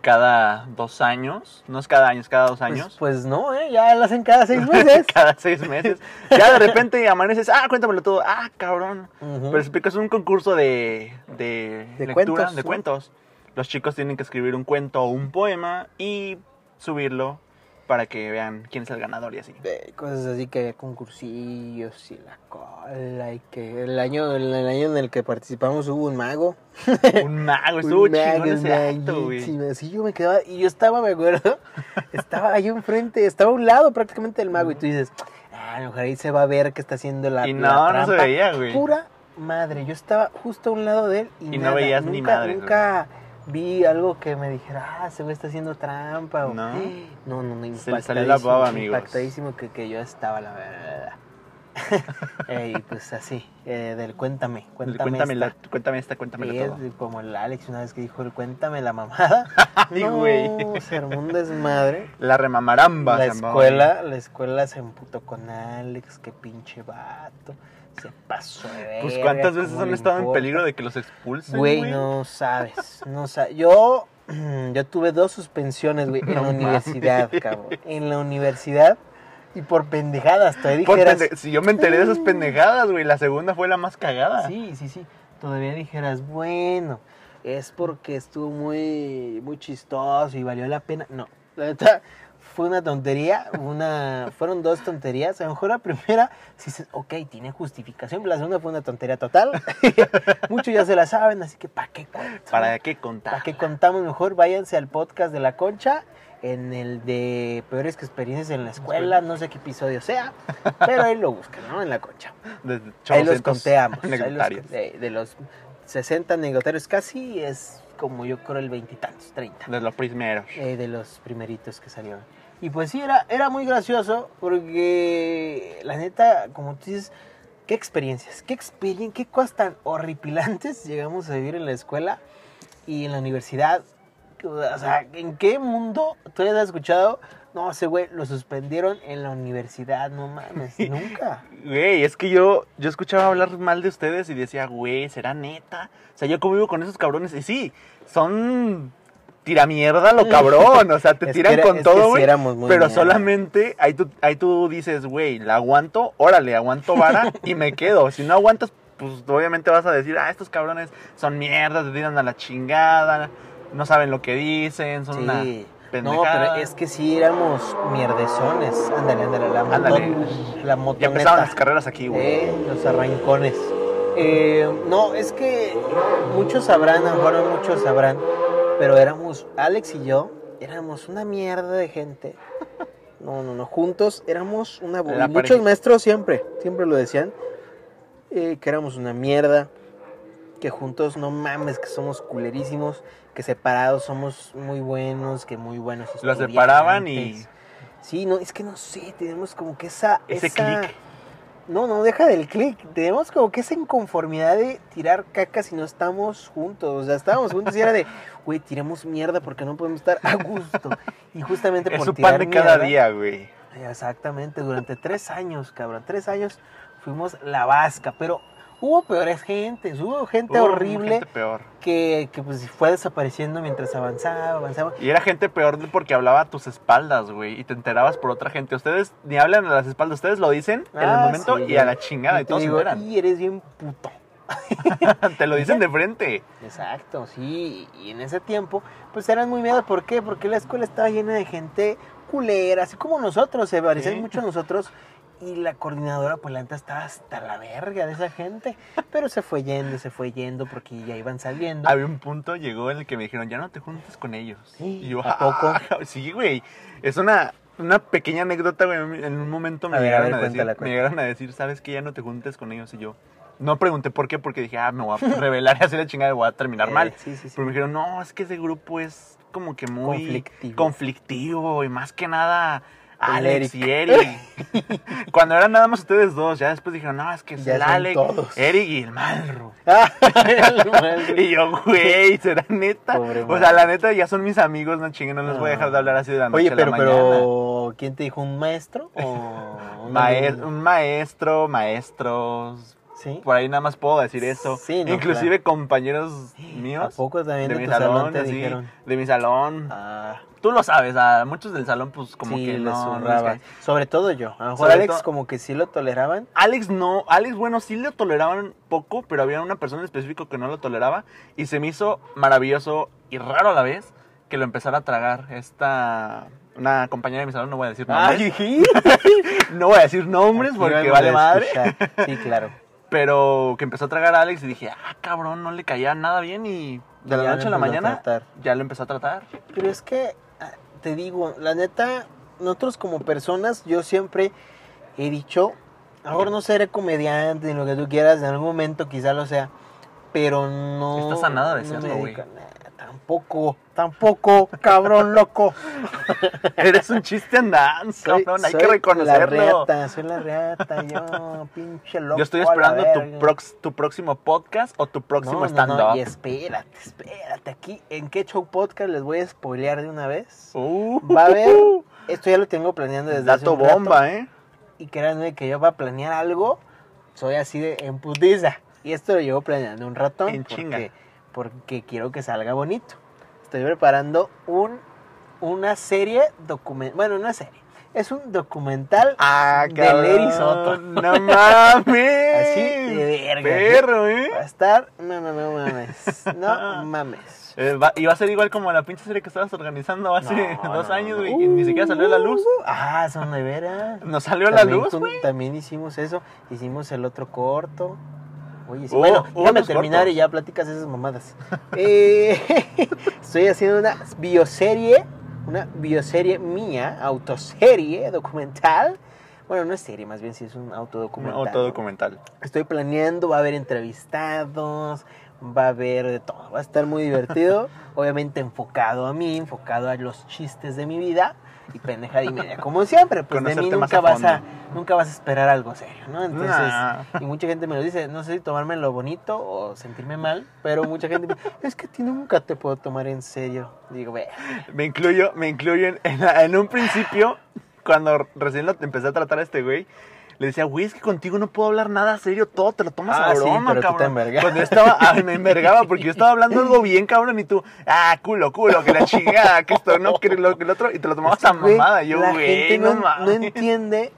cada dos años. No es cada año, es cada dos Pues, años. pues no, ¿eh? Ya lo hacen cada seis meses. cada seis meses. Ya de repente amaneces, ah, cuéntamelo todo. Ah, cabrón. Ujú. Pero explico, es un concurso de, de, De lectura, cuentos, de ¿no? cuentos. Los chicos tienen que escribir un cuento o un poema y subirlo para que vean quién es el ganador y así. De cosas así que había concursillos y la cola y que el año, el, el año en el que participamos hubo un mago. Un mago, estuvo un mago, ese acto, güey. Así yo me quedaba, y yo estaba, me acuerdo, estaba ahí enfrente, estaba a un lado prácticamente del mago y tú dices, ah, a lo mejor ahí se va a ver que está haciendo la Y la no, no se trampa". veía, güey. Pura madre, yo estaba justo a un lado de él y, Y no veías nunca, ni madres, Nunca vi algo que me dijera, ah, ese güey está haciendo trampa. O, No. no, no, no, Se la impactadísimo, baba. Impactadísimo que, que yo estaba, la verdad. Y pues así, eh, del cuéntame, Cuéntame, cuéntame. la- esta. cuéntame esta, cuéntame Sí, todo. es como el Alex una vez que dijo el cuéntame la mamada. No, güey. se armó un desmadre. La remamaramba. La se escuela, la escuela se emputó con Alex, qué pinche vato. Se pasó de. Pues cuántas veces ¿cómo han estado en peligro de que los expulsen, Güey, güey. no sabes, no sabes. Yo, yo tuve dos suspensiones, güey, en No la universidad, cabrón. En la universidad y por pendejadas, todavía Por dijeras... pende- Si yo me enteré de esas pendejadas, güey, la segunda fue la más cagada. Sí, sí, sí. Todavía dijeras, bueno, es porque estuvo muy, muy chistoso y valió la pena. No, la neta fue una tontería, una, fueron dos tonterías. A lo mejor la primera, si dices, ok, tiene justificación, la segunda fue una tontería total. Muchos ya se la saben, así que ¿para qué cuento? ¿Para qué contar? ¿Para qué contamos mejor? Váyanse al podcast de La Concha, en el de peores que experiencias en la escuela, no sé qué episodio sea, pero ahí lo buscan, ¿no? En La Concha. Ahí los 800 conteamos. ahí los de, los 60 anecdotarios casi es como yo creo el veintitantos, 30. De los primeros. eh, de los primeritos que salieron. Y pues sí, era, era muy gracioso porque la neta, como tú dices, qué experiencias, qué experiencias, qué cosas tan horripilantes llegamos a vivir en la escuela y en la universidad. O sea, ¿en qué mundo tú has escuchado? No, ese güey lo suspendieron en la universidad, no mames, nunca. Güey, es que yo, yo escuchaba hablar mal de ustedes y decía, güey, ¿será neta? O sea, yo convivo con esos cabrones y sí, son tiramierda lo cabrón, o sea, te Es tiran era- con todo, güey. pero mierda. solamente ahí tú, ahí tú dices, güey, la aguanto, órale, aguanto vara y me quedo. Si no aguantas, pues obviamente vas a decir, ah, estos cabrones son mierdas, te tiran a la chingada, no saben lo que dicen, son una Sí. No, pendejada. pero es que sí éramos mierdezones. Ándale, ándale, la moto, Ándale. la motoneta. Ya empezaban las carreras aquí, güey. Eh, los arrancones. Eh, no, es que muchos sabrán, a lo mejor muchos sabrán, pero éramos, Alex y yo, éramos una mierda de gente. No, no, no, juntos éramos una... La muchos maestros siempre, siempre lo decían, eh, que éramos una mierda, que juntos no mames, que somos culerísimos, que separados somos muy buenos, que muy buenos Los separaban y-. Sí, no, es que no sé, tenemos como que esa... Ese esa- clic. No, no, deja del clic. Tenemos como que esa inconformidad de tirar caca si no estamos juntos. O sea, estábamos juntos y era de, güey, tiremos mierda porque no podemos estar a gusto. Y justamente Es por su tirar pan de cada día, güey. Exactamente, durante tres años, cabrón. Tres años fuimos la vasca, pero hubo peores gentes, hubo gente Hubo horrible gente peor. que, que pues fue desapareciendo mientras avanzaba, avanzaba. Y era gente peor porque hablaba a tus espaldas, güey. Y te enterabas por otra gente. Ustedes ni hablan a las espaldas, ustedes lo dicen en el Ah, momento sí, y a la chingada. Y, te todos digo, se enteran. y eres bien puto. te lo dicen de frente. Exacto, sí. Y en ese tiempo, pues eran muy miedo. ¿Por qué? Porque la escuela estaba llena de gente culera, así como nosotros, se parecían Sí. mucho a nosotros. Y la coordinadora, pues la neta estaba hasta la verga de esa gente. Pero se fue yendo, se fue yendo porque ya iban saliendo. Había un punto, llegó en el que me dijeron, ya no te juntes con ellos. Sí, y yo, ¿a poco? "Ah, Sí, güey. Es una, una pequeña anécdota, güey. En un momento me A ver, a llegaron ver, a, decir, cuéntala, me llegaron a decir, ¿sabes que Ya no te juntes con ellos. Y yo, no pregunté por qué, porque dije, ah, me voy a revelar y así la chingada y voy a terminar Eh, mal. Sí, sí, sí. Pero me dijeron, no, es que ese grupo es como que muy Conflictivo. conflictivo y más que nada Alex Eric. y Eric. Cuando eran nada más ustedes dos, ya después dijeron, no, es que es Ya el Alex, todos. Eric y el Malro. Ah, Y yo, güey, ¿será neta? Pobre o sea, la neta ya son mis amigos, no chinguen, no les voy a dejar de hablar así de la noche Oye, a la pero, mañana. pero, ¿quién te dijo? ¿Un maestro o Maes- un maestro, maestros, ¿Sí? por ahí nada más puedo decir eso. Sí, no, Inclusive compañeros ¿A míos poco también de de, mi salón, salón, te así, dijeron? de mi salón. Ah, Tú lo sabes, a muchos del salón pues como sí, que les no, honraba. Sobre todo yo. A lo mejor Sobre Alex como que sí lo toleraban. Alex no, Alex bueno, sí lo toleraban poco, pero había una persona en específico que no lo toleraba y se me hizo maravilloso y raro a la vez que lo empezara a tragar esta una compañera de mi salón, no voy a decir nombres. Ay, no voy a decir nombres porque vale a madre. Sí, claro. Pero que empezó a tragar a Alex y dije, ah, cabrón, no le caía nada bien y de la Ya noche a la a mañana ya lo empezó a tratar. Pero es que, ah, te digo, la neta, nosotros como personas, yo siempre he dicho, ahora no seré comediante ni lo que tú quieras, en algún momento quizá lo sea, pero no... Estás a nada de no serlo, güey. nada. Tampoco, tampoco, cabrón loco. Eres un chiste andante, Soy- cabrón, hay soy que La reconocerlo. reata, soy la reata, yo, pinche loco. Yo estoy a la esperando tu, prox- tu próximo podcast o tu próximo No, stand-up. no, y espérate, espérate. Aquí en qué show podcast les voy a spoilear de una vez. Uh, Va a haber, esto ya lo tengo planeando desde hace Dato un rato, bomba, ¿eh? Y créanme que yo para planear algo, soy así de en putiza. Y esto lo llevo planeando un rato. En chinga. Porque, quiero que salga bonito. Estoy preparando un, una serie documental. Bueno, una serie. Es un documental Ah, de. Lery Soto. No mames. Así de verga. Perro, ¿eh? Va a estar. No, no, no mames. No mames. Eh, va- y va a ser igual como la pinche serie que estabas organizando hace No, dos no, años, no. güey, y ni siquiera salió a la luz. Uh, Ah, son de veras. ¿No salió a la luz, güey? También hicimos eso. Hicimos el otro corto. Oye, sí, Oh, bueno, hubo déjame terminar cortos. y ya platicas esas mamadas. Eh, estoy haciendo una bioserie, una bioserie mía, autoserie, documental. Bueno, no es serie, más bien sí es un Un autodocumental. autodocumental. Estoy planeando, va a haber entrevistados, va a haber de todo. Va a estar muy divertido. Obviamente enfocado a mí, enfocado a los chistes de mi vida y pendejada y media. Como siempre, pues de mí nunca a vas a, nunca vas a esperar algo serio, ¿no? Entonces, Nah. y mucha gente me lo dice, no sé si tomarme lo bonito o sentirme mal, pero mucha gente me dice, es que a ti nunca te puedo tomar en serio. Digo, ve, Me incluyo, me incluyo en, en, en un principio, cuando recién lo empecé a tratar a este güey, le decía, güey, es que contigo no puedo hablar nada serio, todo te lo tomas Ah, a sí, broma, pero tú te cabrón. Cuando yo estaba, ay, me envergaba porque yo estaba hablando algo bien, cabrón, y tú, ah, culo, culo, que la chingada, que esto, no, que lo que el otro, y te lo tomabas a mamada. Yo, la güey, gente no, no, mames. no entiende,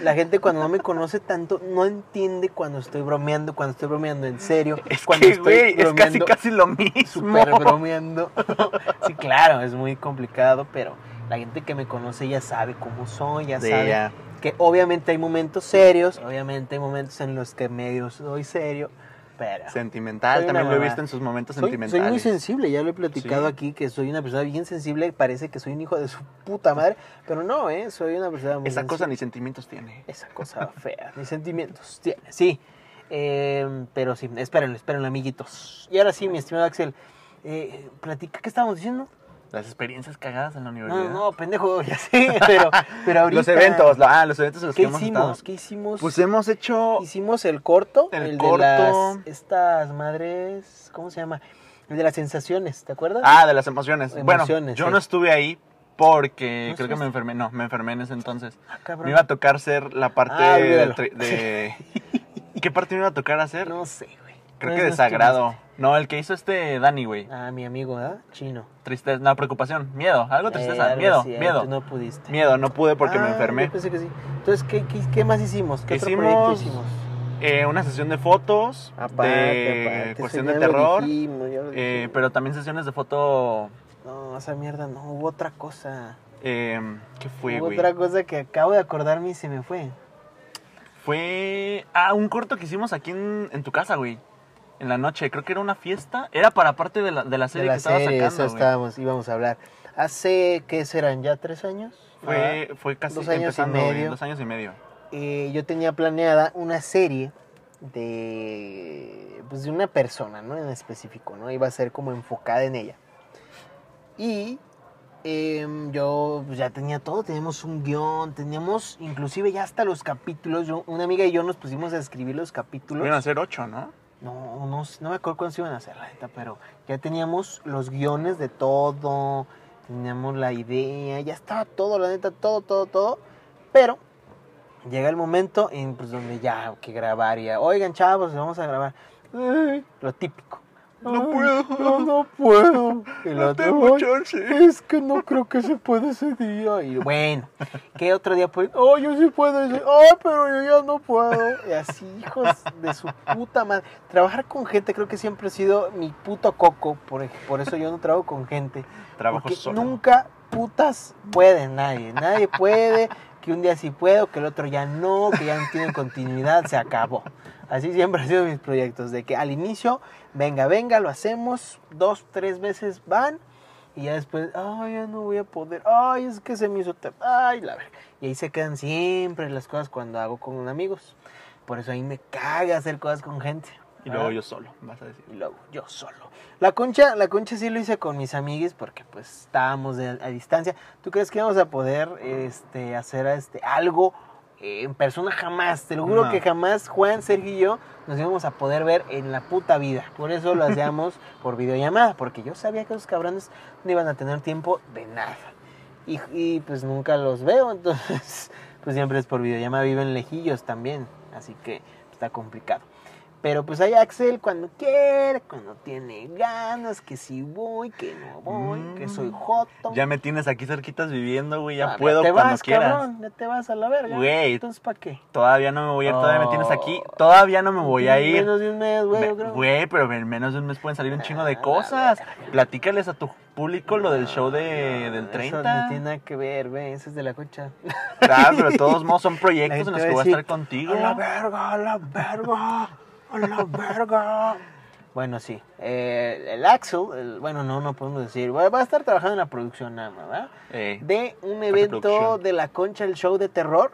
la gente cuando no me conoce tanto, no entiende cuando estoy bromeando, cuando estoy bromeando en serio, Es cuando que, estoy es casi, casi lo mismo. súper bromeando. sí, claro, es muy complicado, pero la gente que me conoce ya sabe cómo soy, ya Sí, sabe ya. Que obviamente hay momentos serios, obviamente hay momentos en los que medio soy serio, pero... Sentimental, Soy también lo he visto en sus momentos Soy, soy sentimentales. muy sensible, ya lo he platicado Sí. aquí, que soy una persona bien sensible, parece que soy un hijo de su puta madre, pero no, ¿eh? Soy una persona muy Esa cosa ni sentimientos tiene. Esa cosa fea, ni sentimientos tiene, sí. Eh, pero sí, espérenlo, espérenlo, amiguitos. Y ahora sí, mi estimado Axel, eh, platica, ¿qué estábamos diciendo? Las experiencias cagadas en la No, universidad. no, pendejo, ya sé, pero, pero ahorita... Los eventos, ah, los eventos en los ¿Qué que hemos hicimos? estado. ¿Qué hicimos? Pues hemos hecho Hicimos el corto, El el, corto. de las, estas madres, ¿cómo se llama? El de las sensaciones, ¿te acuerdas? Ah, de las emociones. Emociones, bueno, yo sí. no estuve ahí porque ¿No creo que me enfermé. No, me enfermé en ese entonces. Ah. Me iba a tocar ser la parte Ah, de, de- ¿Qué parte me iba a tocar hacer? No sé. Creo que es- de no sagrado. estuviste. No, el que hizo este Dani, güey. Ah, mi amigo, ¿verdad? Chino. Tristeza, no, preocupación, miedo, algo tristeza, Eh, algo miedo, así, miedo. tú no pudiste. Miedo, no pude porque me Ah, enfermé. Yo pensé que sí. Entonces, ¿qué, qué, qué más hicimos? ¿Qué otro Hicimos- proyecto hicimos? Eh, una sesión de fotos, Aparte, de aparte, cuestión de terror, dijimos, eh, pero también sesiones de foto. No, esa mierda no, hubo otra cosa. eh, ¿Qué fue, hubo güey? otra cosa que acabo de acordarme y se me fue. Fue. Ah, un corto que hicimos aquí en, en tu casa, güey. En la noche. Creo que era una fiesta. Era para parte de la, de la De serie la que estaba serie, sacando. eso estábamos, íbamos a hablar. Hace, ¿qué serán? ¿Ya tres años? Fue, fue casi Dos años y güey, medio. dos años y medio. eh, yo tenía planeada una serie de pues de una persona, ¿no? En específico, ¿no? Iba a ser como enfocada en ella. Y em, yo pues, ya tenía todo, teníamos un guion, teníamos inclusive ya hasta los capítulos. Yo, una amiga y yo nos pusimos a escribir los capítulos. Iban a ser ocho, ¿no? No, no, no me acuerdo cuántos iban a hacer, la neta, pero ya teníamos los guiones de todo, teníamos la idea, ya estaba todo, la neta, todo, todo, todo. Pero llega el momento en pues, donde ya que grabar ya, oigan chavos, vamos a grabar. Lo típico. No puedo. No, no puedo. El No otro, tengo "Ay, chance. es que no creo que se pueda ese día. Y bueno, ¿qué otro día puede? Oh, yo sí puedo. Dice, oh, pero yo ya no puedo. Y así, hijos de su puta madre. Trabajar con gente creo que siempre ha sido mi puto coco. Por, por eso yo no trabajo con gente. Trabajo porque solo. nunca putas puede nadie. Nadie puede. Que un día sí puedo, que el otro ya no, que ya no tiene continuidad, se acabó. Así siempre han sido mis proyectos, de que al inicio, venga, venga, lo hacemos, dos, tres veces van, y ya después, ay, ya no voy a poder, ay, es que se me hizo, ay, la verga. Y ahí se quedan siempre las cosas cuando hago con amigos. Por eso ahí me caga hacer cosas con gente. Y luego yo solo, vas a decir. y luego yo solo. La concha, la concha sí lo hice con mis amiguis porque pues estábamos de- a distancia. ¿Tú crees que íbamos a poder este, hacer este, algo eh, en persona? Jamás, te lo juro No. que jamás Juan, Sergio y yo nos íbamos a poder ver en la puta vida. Por eso lo hacíamos por videollamada, porque yo sabía que esos cabrones no iban a tener tiempo de nada. Y, y, pues nunca los veo, entonces pues siempre es por videollamada, viven lejillos también, así que está complicado. Pero pues hay Axel cuando quiere, cuando tiene ganas, que si voy, que no voy, que soy joto. Ya me tienes aquí cerquitas viviendo, güey. Ya Ah, puedo te cuando vas, quieras. cabrón, ya te vas a la verga. Güey. Entonces, ¿para qué? Todavía no me voy a ir, todavía me tienes Oh. aquí. Todavía no me voy a ir. Menos de un mes, güey, Me-. Güey, pero en menos de un mes pueden salir un chingo de Ah, cosas. Platícales a tu público lo del show de, del Eso 30. no tiene nada que ver, güey, eso es de la concha. Ah, pero de todos modos son proyectos en los que voy a estar contigo. A la verga, a la verga, a la verga. Bueno, sí. eh, el Axel, el- bueno, no, no podemos decir. Va va a estar trabajando en la producción nada más, ¿verdad? Eh, De un evento de la concha, el show de terror.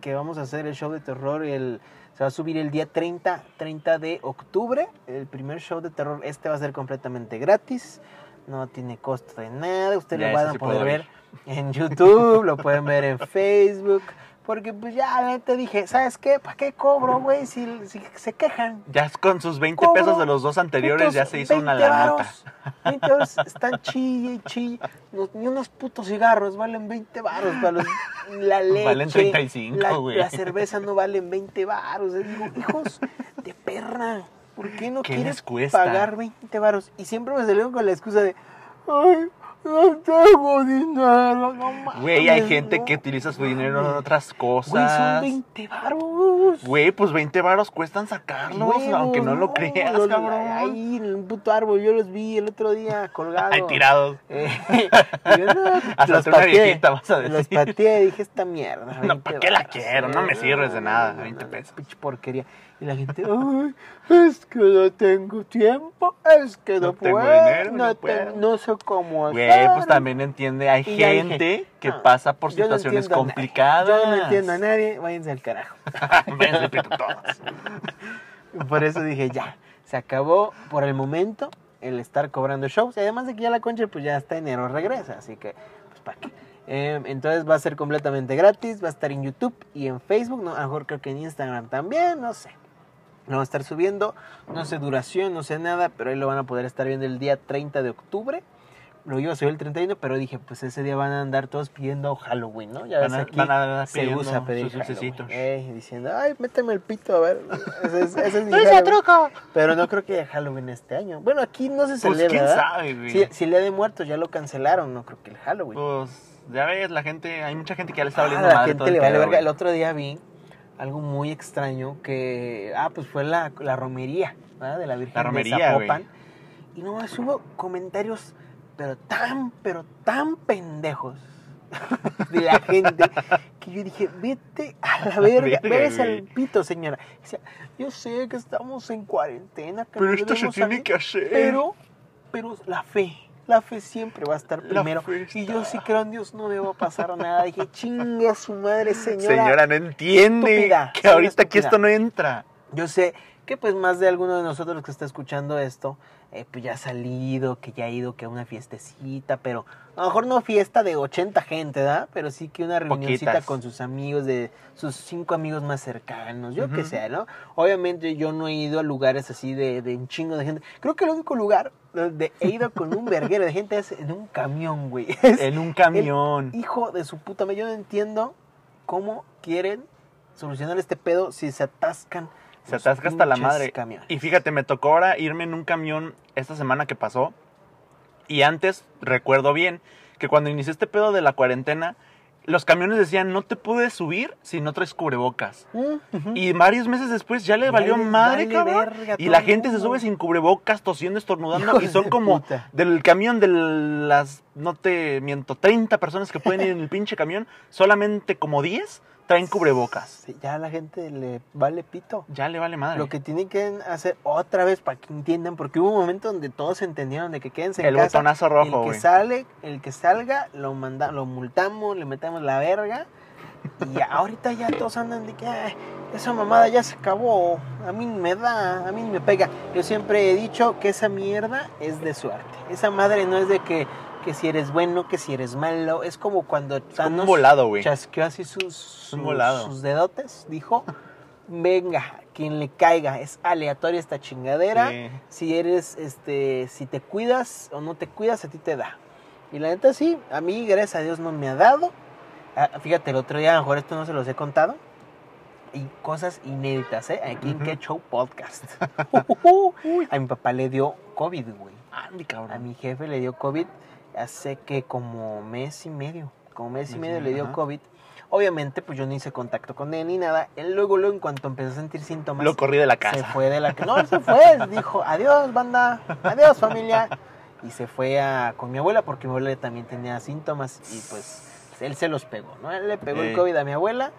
Que vamos a hacer el show de terror. El, se va a subir el día 30, 30 de octubre. El primer show de terror. Este va a ser completamente gratis. No tiene costo de nada. Ustedes lo van a poder ver en YouTube, lo pueden ver en Facebook. Porque pues ya la neta dije, ¿sabes qué? ¿Para qué cobro, güey? Si, si se quejan. ya con sus 20 Cobro pesos de los dos anteriores ya se hizo una 20 la nota. varos, 20 varos están chille y chille. Ni unos putos cigarros valen 20 varos para los, la leche. Valen 35, la, güey. la cerveza no valen 20 varos. Y Digo, hijos de perra, ¿por qué no ¿Qué quieres les pagar 20 varos? Y siempre me salieron con la excusa de, ay, no tengo dinero, no mames. Güey, hay gente no que utiliza su dinero en otras Güey, son cosas. 20 varos. Güey, pues 20 varos cuestan sacarlos, Huevos, aunque no lo creas, los- cabrón. Ahí en un puto árbol, yo los vi el otro día colgados. Ay, tirados. Eh, yo, no, Hasta los una pateé, viejita, vas a Los decir. pateé y dije, esta mierda. No, 20 ¿para qué la quiero? No me sirves de nada, 20 no, pesos. Pinche porquería. Y la gente, ay, es que no tengo tiempo, es que no, No tengo puedo, dinero, no, no te- puedo". no sé cómo Güey, hacer". pues también entiende, hay Y ya dije, gente que "No, pasa por situaciones complicadas. Yo no entiendo a nadie, váyanse al carajo. Váyanse pito todos. Por eso dije, ya, se acabó por el momento el estar cobrando shows. Y además de que ya la concha, pues ya hasta enero regresa. Así que, pues para qué. Eh, entonces va a ser completamente gratis. Va a estar en YouTube y en Facebook. No, a lo mejor creo que en Instagram también, no sé. Lo van a estar subiendo. No sé duración, no sé nada. Pero ahí lo van a poder estar viendo el día 30 de octubre. Lo iba a subir el 31, pero dije, pues ese día van a andar todos pidiendo Halloween, ¿no? Ya ves Van a- aquí van a se usa pedir sus Halloween. dulcecitos. Eh, diciendo, ay, méteme el pito, a ver. Ese es, ese es mi ¡Dulce Halloween". truco! Pero no creo que haya Halloween este año. Bueno, aquí no se Pues celebra, quién ¿verdad? sabe, güey. Si, si el Día de Muertos ya lo cancelaron, no creo que el Halloween. Pues ya ves, la gente, hay mucha gente que ya le está Ah, valiendo la madre todo gente el le vale pedo, verga. El otro día vi algo muy extraño que... Ah, pues fue la, la romería, ¿verdad? De la Virgen La de romería. Zapopan. Y no hubo comentarios, pero tan, pero tan pendejos de la gente que yo dije, vete a la verga, vete al pito, señora. Decía, yo sé que estamos en cuarentena, que Pero no esto se tiene salir, que hacer. Pero, pero la fe, la fe siempre va a estar primero. Y yo sí creo en Dios, no me va a pasar nada. Dije, chingue a su madre, señora. Señora, no entiende Estúpida, que ahorita aquí esto no entra. Yo sé que pues más de alguno de nosotros que está escuchando esto, eh, pues ya ha salido, que ya ha ido que a una fiestecita, pero a lo mejor no fiesta de 80 gente, ¿verdad? Pero sí que una reunioncita Poquitas. con sus amigos, de sus cinco amigos más cercanos, yo que sé, ¿no? Obviamente yo no he ido a lugares así de, de un chingo de gente. Creo que el único lugar donde he ido con un verguero de gente es en un camión, güey. Es En un camión. hijo de su puta madre. Yo no entiendo cómo quieren solucionar este pedo si se atascan. Se atasca hasta la madre. camiones. Y fíjate, me tocó ahora irme en un camión esta semana que pasó. Y antes, recuerdo bien, que cuando inicié este pedo de la cuarentena, los camiones decían, no te puedes subir si no traes cubrebocas. Y varios meses después ya le valió les madre, cabrón. Y la gente se sube sin cubrebocas, tosiendo, estornudando. Y son de como puta. del camión de las, no te miento, 30 personas que pueden ir en el pinche camión, solamente como 10 traen cubrebocas. Sí, ya a la gente le vale pito. Ya le vale madre. Lo que tienen que hacer otra vez para que entiendan, porque hubo un momento donde todos entendieron de que quédense en el casa. botonazo rojo, el que güey. sale, el que salga, lo manda, lo multamos, le metemos la verga. Y ahorita ya todos andan de que "Ay, esa mamada ya se acabó, a mí me da, a mí me pega. Yo siempre he dicho que esa mierda es de suerte. Esa madre no es de que, que si eres bueno, que si eres malo. Es como cuando como un Thanos volado, güey. chasqueó así sus, sus, sus dedotes, dijo, venga, quien le caiga, es aleatoria esta chingadera. Sí. Si eres, este, si te cuidas o no te cuidas, a ti te da. Y la neta sí, a mí, gracias a Dios, no me ha dado. Ah, fíjate, el otro día, a lo mejor esto no se los he contado. Y cosas inéditas, ¿eh? Aquí en Ujú. Que Show Podcast. a mi papá le dio COVID, güey. Andy, A cabrón. mi jefe le dio COVID hace que como mes y medio. Como mes y Mes y medio le dio ajá. COVID. Obviamente, pues yo no hice contacto con él ni nada. Él luego, luego, en cuanto empezó a sentir síntomas, Lo corrí de la se casa. fue de la No, él se fue. Dijo, adiós, banda. Adiós, familia. Y se fue a, con mi abuela porque mi abuela también tenía síntomas y pues él se los pegó, ¿no? Él le pegó el Ey. COVID a mi abuela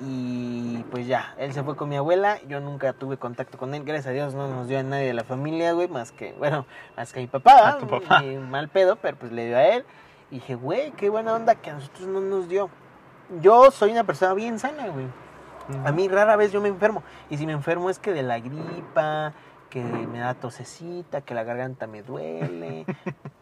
y pues ya, él se fue con mi abuela. Yo nunca tuve contacto con él. Gracias a Dios no nos dio a nadie de la familia, güey, más que, bueno, más que a mi papá. A tu papá. y mal pedo, pero pues le dio a él. Y dije, güey, qué buena onda que a nosotros no nos dio. Yo soy una persona bien sana, güey. A mí rara vez yo me enfermo. Y si me enfermo es que de la gripa, que me da tosecita, que la garganta me duele,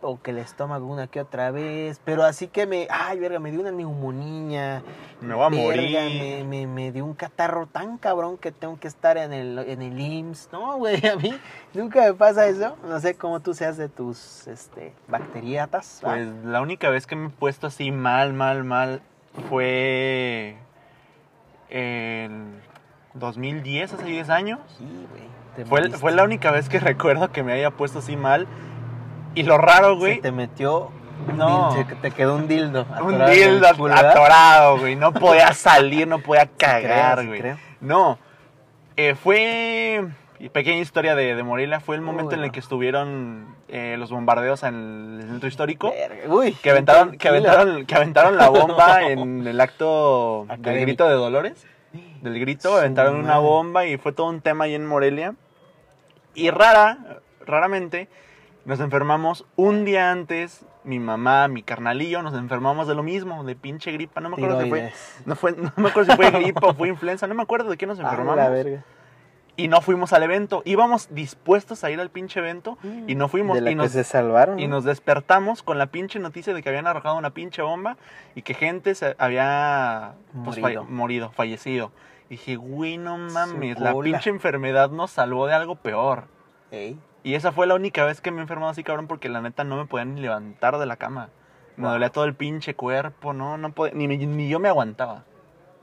o que el estómago una que otra vez. Pero así que me, ay, verga, me dio una neumonía. Me voy a verga, morir. Me, me, me dio un catarro tan cabrón que tengo que estar en el, en el IMSS. No, güey, a mí nunca me pasa eso. No sé cómo tú seas de tus este, bacteriatas. ¿va? Pues la única vez que me he puesto así mal, mal, mal fue en 2010, hace 10 años. Sí, güey. Fue, fue la única vez que recuerdo que me haya puesto así mal. Y lo raro, Se güey, te metió. No. se te quedó un dildo. un dildo atorado, güey. No podía salir, no podía Sí cagar, sí güey. creo. No, eh, fue pequeña historia de, de Morelia. Fue el momento Uy, en el no. que estuvieron eh, los bombardeos en el centro histórico. Uy, Que aventaron, que, aventaron, que aventaron la bomba en el acto del grito de Dolores. Del grito, aventaron una bomba y fue todo un tema ahí en Morelia. Y rara, raramente, nos enfermamos un día antes. Mi mamá, mi carnalillo, nos enfermamos de lo mismo, de pinche gripa. No me acuerdo si fue. No, fue, no me acuerdo si fue gripa o fue influenza, no me acuerdo de qué nos Ah, enfermamos. la verga. Y no fuimos al evento. Íbamos dispuestos a ir al pinche evento y no fuimos. De la y que nos, se salvaron. y ¿no? nos despertamos con la pinche noticia de que habían arrojado una pinche bomba y que gente se había pues, Morido. falle- morido, fallecido. Y dije, güey, no mames, la pinche enfermedad nos salvó de algo peor. Ey, Y esa fue la única vez que me he enfermado así, cabrón, porque la neta no me podía ni levantar de la cama. Me Wow. dolía todo el pinche cuerpo, no, no podía, ni, me- ni yo me aguantaba.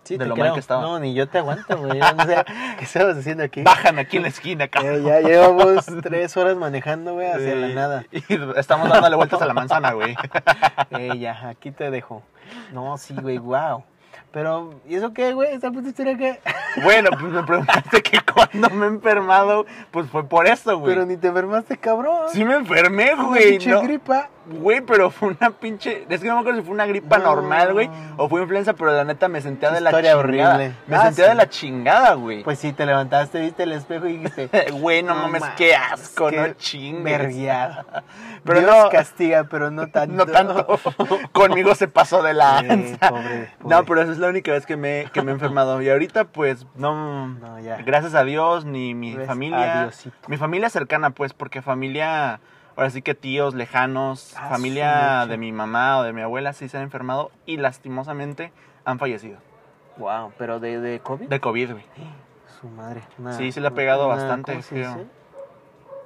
sí, De te lo mal creo. que estaba. No, ni yo te aguanto, güey. No sé qué estamos haciendo aquí. Bajan aquí en la esquina, cabrón. Eh, ya llevamos tres horas manejando, güey, hacia la nada. Y estamos dándole vueltas a la manzana, güey. Eh, ya, aquí te dejo. No, sí, güey, wow. Pero, ¿y eso qué, güey? ¿Esta puta historia qué? Bueno, pues me preguntaste que cuando me he enfermado, pues fue por eso, güey. Pero ni te enfermaste, cabrón. Sí me enfermé, güey. pinche no- gripa. Güey, pero fue una pinche. Es que no me acuerdo si fue una gripa No. normal, güey. O fue influenza, pero la neta me sentía de la Historia chingada. horrible. Me Ah, sentía sí. de la chingada, güey. Pues sí, te levantaste, viste el espejo y dijiste... Güey, no, mames, qué asco, no chingues. Pero Dios no- castiga, pero no tanto. No tanto. Conmigo se pasó de la pobre, pobre. No, pero esa es la única vez que me, que me he enfermado. Y ahorita, pues, no. No, ya. Gracias a Dios, ni mi Gracias familia. a Diosito. Mi familia cercana, pues, porque familia. Ahora sí que tíos lejanos, Ah, familia de mi mamá o de mi abuela sí se han enfermado y lastimosamente han fallecido. Wow, pero de, de COVID. De COVID, güey. Su madre. una- Sí, sí le ha pegado una- bastante, ¿cómo se creo. dice?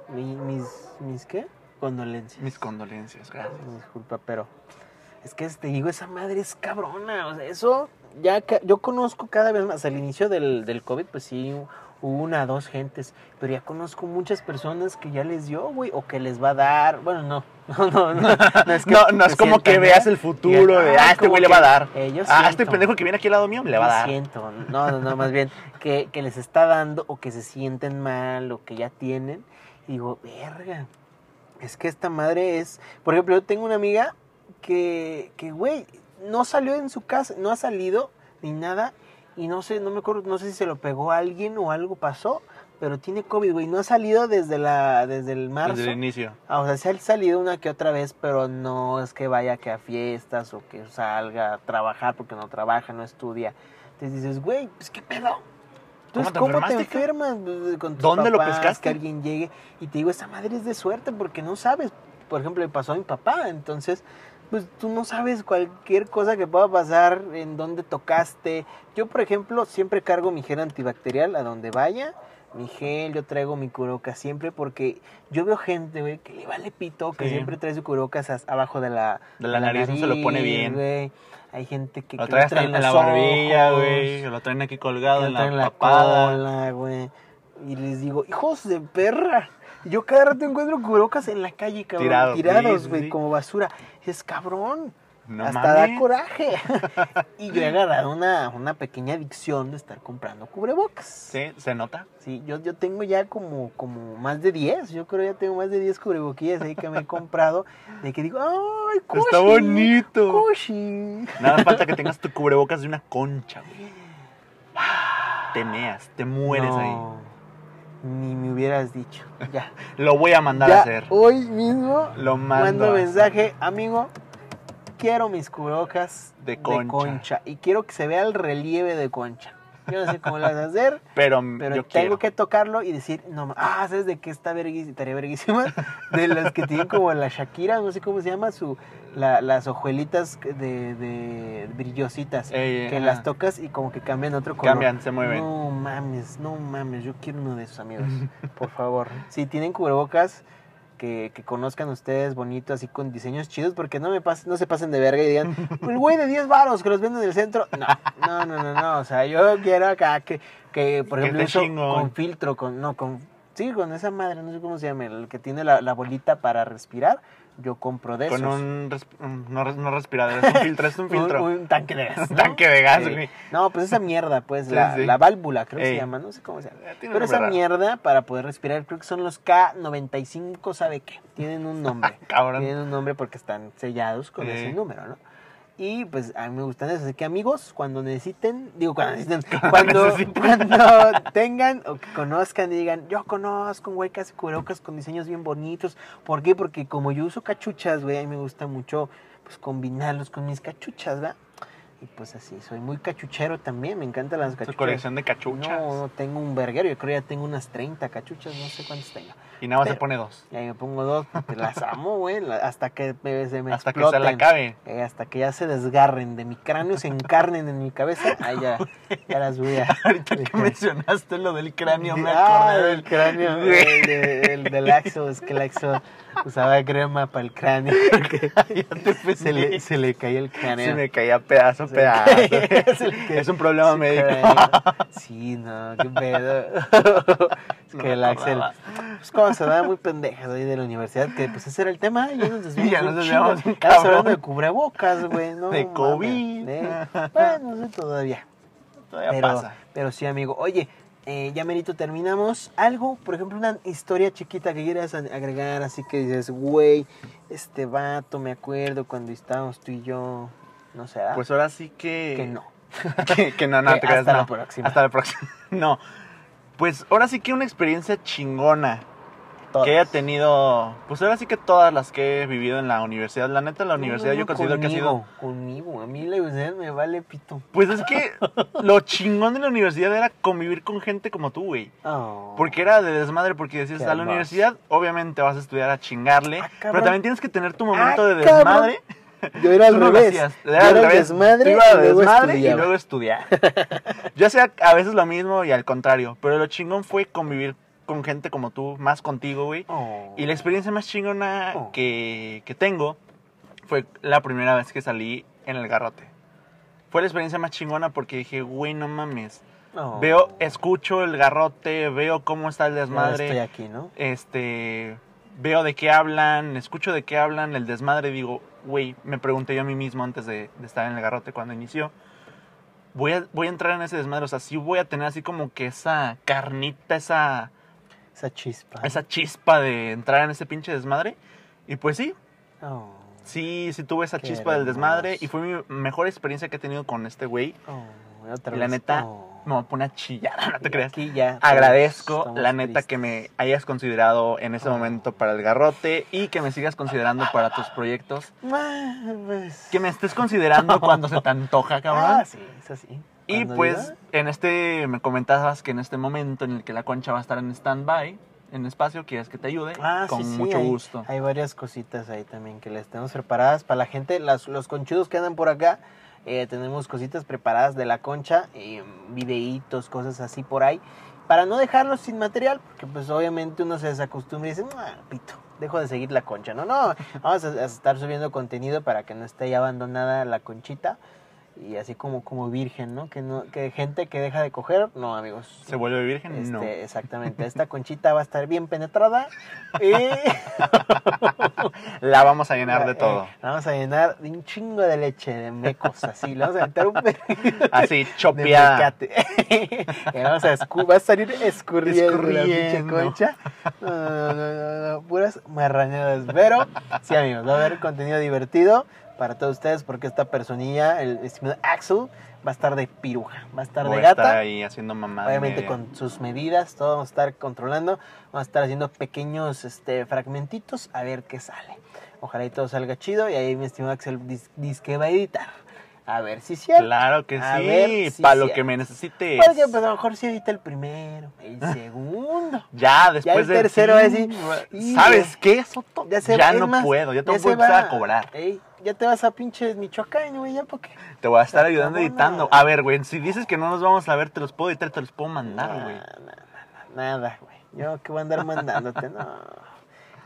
Mi- mis, mis, ¿qué? Condolencias. Mis condolencias, gracias. Disculpa, pero es que te digo, esa madre es cabrona. O sea, eso ya yo conozco cada vez más. Al inicio del, del COVID, pues sí, una, dos gentes. Pero ya conozco muchas personas que ya les dio, güey, o que les va a dar. Bueno, no. No, no, no. No es, que No, no es se como que veas el futuro de, ah, este güey le va a dar. eh, yo Ah, este pendejo que viene aquí al lado mío le va a dar. siento. No, no, no, más bien que, que les está dando o que se sienten mal o que ya tienen. Y digo, verga. Es que esta madre es. Por ejemplo, yo tengo una amiga que, que, güey, no salió en su casa, no ha salido ni nada. Y no sé, no me acuerdo, no sé si se lo pegó a alguien o algo pasó. Pero tiene COVID, güey. No ha salido desde la desde el marzo. Desde el inicio. Ah, o sea, se ha salido una que otra vez, pero no es que vaya que a fiestas o que salga a trabajar porque no trabaja, no estudia. Entonces dices, güey, pues qué pedo. Entonces, te ¿cómo te enfermas? Pues, Con tus ¿Dónde lo pescaste? Que alguien llegue y te digo, esa madre es de suerte porque no sabes. Por ejemplo, le pasó a mi papá. Entonces, pues tú no sabes cualquier cosa que pueda pasar, en dónde tocaste. Yo, por ejemplo, siempre cargo mi gel antibacterial a donde vaya. Mi gel, yo traigo mi cubrebocas siempre porque yo veo gente, güey, que le vale pito, que Sí. siempre trae su cubrebocas as- abajo de la, De la nariz, no se lo pone bien. güey. Hay gente que, Lo que trae hasta trae en la barbilla, güey. Lo traen aquí colgado que en la papada. cola, güey. Y les digo, hijos de perra. Yo cada rato encuentro cubrebocas en la calle, cabrón. Tirados, tirados, sí, güey, sí. como basura. Es cabrón. No Hasta mames. da coraje. y yo he agarrado una, una pequeña adicción de estar comprando cubrebocas. Sí, se nota. Sí, yo, yo tengo ya como, como más de 10. Yo creo ya tengo más de 10 cubreboquillas ahí que me he comprado. De que digo, ¡ay! Está bonito. Nada falta que tengas tu cubrebocas de una concha, güey. Te meas, te mueres ahí. Ni me hubieras dicho. Ya. Lo voy a mandar ya a hacer. hoy mismo Lo mando. mensaje, amigo. Quiero mis cubrebocas De concha. Y quiero que se vea el relieve de concha. Yo no sé cómo lo vas a hacer. Pero, Pero yo tengo quiero. que tocarlo y decir, no, ah, ¿sabes de qué está verguísima? Estaría verguísima. De las que tienen como la Shakira, no sé cómo se llama, su, la- las hojuelitas de, de brillositas. Ey, que ajá. las tocas y como que cambian otro color. Cambian, se mueven. No mames, no mames, yo quiero uno de esos amigos, por favor. Si tienen cubrebocas, que, que conozcan ustedes bonito, así con diseños chidos, porque no me pas- no se pasen de verga y digan, el güey de 10 varos que los venden en el centro. No, no, no, no, no, o sea, yo quiero acá que, que por ejemplo, eso con filtro, con, no, con, sí, con esa madre, no sé cómo se llama, el que tiene la, la bolita para respirar, yo compro de Con esos. un, un- no, no respirador, es un filtro, es un filtro. Un, un tanque de gas. Tanque de gas, Sí. güey. No, pues esa mierda, pues, Sí, la, sí. la válvula, creo que se llama, no sé cómo se llama. Eh, Pero esa raro. mierda, para poder respirar, creo que son los K95, ¿sabe qué? Tienen un nombre. Cabrón. Tienen un nombre porque están sellados con ese número, ¿no? Y pues a mí me gustan esos. Así que amigos, cuando necesiten, digo, cuando necesiten, cuando, necesiten. cuando tengan o que conozcan y digan, yo conozco un güey que hace cubrebocas con diseños bien bonitos. ¿Por qué? Porque como yo uso cachuchas, güey, a mí me gusta mucho pues combinarlos con mis cachuchas, ¿verdad? Y pues así, soy muy cachuchero también, me encantan las Tu cachuchas. colección de cachuchas. No, no, tengo un verguero, yo creo que ya tengo unas 30 cachuchas, no sé cuántas tengo. Y nada más se pone dos. Y ahí me pongo dos, porque las amo, güey, hasta que me, se me Hasta que se la acabe. Eh, hasta que ya se desgarren de mi cráneo, se encarnen en mi cabeza, ahí ya, ya las voy a... Ahorita que mencionaste lo del cráneo, me Ah, acordé del del cráneo, el del Axo, es que el Axo usaba crema para el cráneo, se le, se le caía el cráneo. Se me caía pedazo, Se pedazo. caía- es un problema médico. cráneo. Sí, no, qué pedo. Es que el Axel, pues cuando se daba muy pendejas ahí de la universidad, que pues ese era el tema, y nos desviamos. ya nos desviamos Estabas hablando de cubrebocas, güey, ¿no? De COVID. de- Bueno, no sé todavía. Todavía Pero, pasa. pero sí, amigo. Oye, eh, ya merito terminamos. Algo, por ejemplo, una historia chiquita que quieras agregar, así que dices, güey, este vato, me acuerdo cuando estábamos tú y yo, no sé. Pues ahora sí que. que no. que, que no, no, Que te creas, hasta la próxima. Hasta la próxima. No. Pues ahora sí que una experiencia chingona. Todas. Que haya tenido. Pues ahora sí que todas las que he vivido en la universidad. La neta, la universidad no, yo considero que ha sido. conmigo, a mí la universidad me vale pito. Pues es que lo chingón de la universidad era convivir con gente como tú, güey. Oh. Porque era de desmadre, porque decías, a la universidad obviamente vas a estudiar a chingarle, Ah, pero cabrón. también tienes que tener tu momento Ah, de cabrón. desmadre. Yo era al no revés. hacías, Yo era al era revés. desmadre Tú ibas y a luego desmadre y luego estudiar. Yo hacía a veces lo mismo y al contrario, pero lo chingón fue convivir con gente como tú, más contigo, güey. Oh. Y la experiencia más chingona Oh. que, que tengo fue la primera vez que salí en el garrote. Fue la experiencia más chingona porque dije, güey, no mames. Oh. Veo, escucho el garrote, veo cómo está el desmadre. Estoy aquí, ¿no? Este, veo de qué hablan, escucho de qué hablan, el desmadre, digo, güey, me pregunté yo a mí mismo antes de, de estar en el garrote cuando inició. Voy a, voy a entrar en ese desmadre, o sea, sí voy a tener así como que esa carnita, esa, Esa chispa. esa chispa de entrar en ese pinche desmadre. Y pues sí, Oh. sí, sí tuve esa chispa del desmadre y fue mi mejor experiencia que he tenido con este güey. Oh, otra Y la vez. neta, Oh. me voy a poner a chillar, no te creas. Aquí ya. Agradezco, la neta, tristes. que me hayas considerado en ese Oh. momento para el garrote y que me sigas considerando para tus proyectos. Ah, pues. Que me estés considerando cuando se te antoja, cabrón. Ah, sí, es así. Y pues en este, me comentabas que en este momento en el que la concha va a estar en stand-by, en espacio, quieres que te ayude, Ah, con sí, sí, mucho hay- gusto. Hay varias cositas ahí también que les tenemos preparadas para la gente, las- los conchudos que andan por acá. eh, tenemos cositas preparadas de la concha, eh, videitos, cosas así por ahí, para no dejarlos sin material, porque pues obviamente uno se desacostumbra y dice, "Ah, pito, dejo de seguir la concha, no, no, vamos a, a estar subiendo contenido para que no esté ahí abandonada la conchita y así como como virgen, ¿no? Que no que gente que deja de coger, no, amigos. ¿Se vuelve virgen? Este, no. Exactamente, esta conchita va a estar bien penetrada y La vamos a llenar de eh, todo. la vamos a llenar de un chingo de leche, de mecos, así. Le vamos a meter un Así, chopeada. vamos a escu- va a salir escurriendo, la Escurriendo. concha. No, no, no, no, no, puras marrañadas. Pero, sí, amigos, va a haber contenido divertido para todos ustedes porque esta personilla, el estimado Axel, va a estar de piruja, va a estar Voy de a estar gata. ahí haciendo mamada. Obviamente con sus medidas, todo vamos a estar controlando, vamos a estar haciendo pequeños este, fragmentitos a ver qué sale. Ojalá y todo salga chido y ahí mi estimado Axel dis- dice que va a editar. A ver si es cierto. Claro que A sí, ver para lo sí. que me necesites. Porque pues a lo mejor sí edita el primero, el segundo. Ya, después el de tercero así, y ¿Sabes ya- qué? Ya, se- es no más, puedo, ya te ya voy a se empezar va- a cobrar. Ey, ya te vas a pinches Michoacán, güey, ya porque. Te voy a estar ayudando editando. nada. A ver, güey, si dices que no nos vamos a ver, te los puedo editar, te los puedo mandar, güey. Nada, nada, nada, güey. Yo que voy a andar mandándote, no.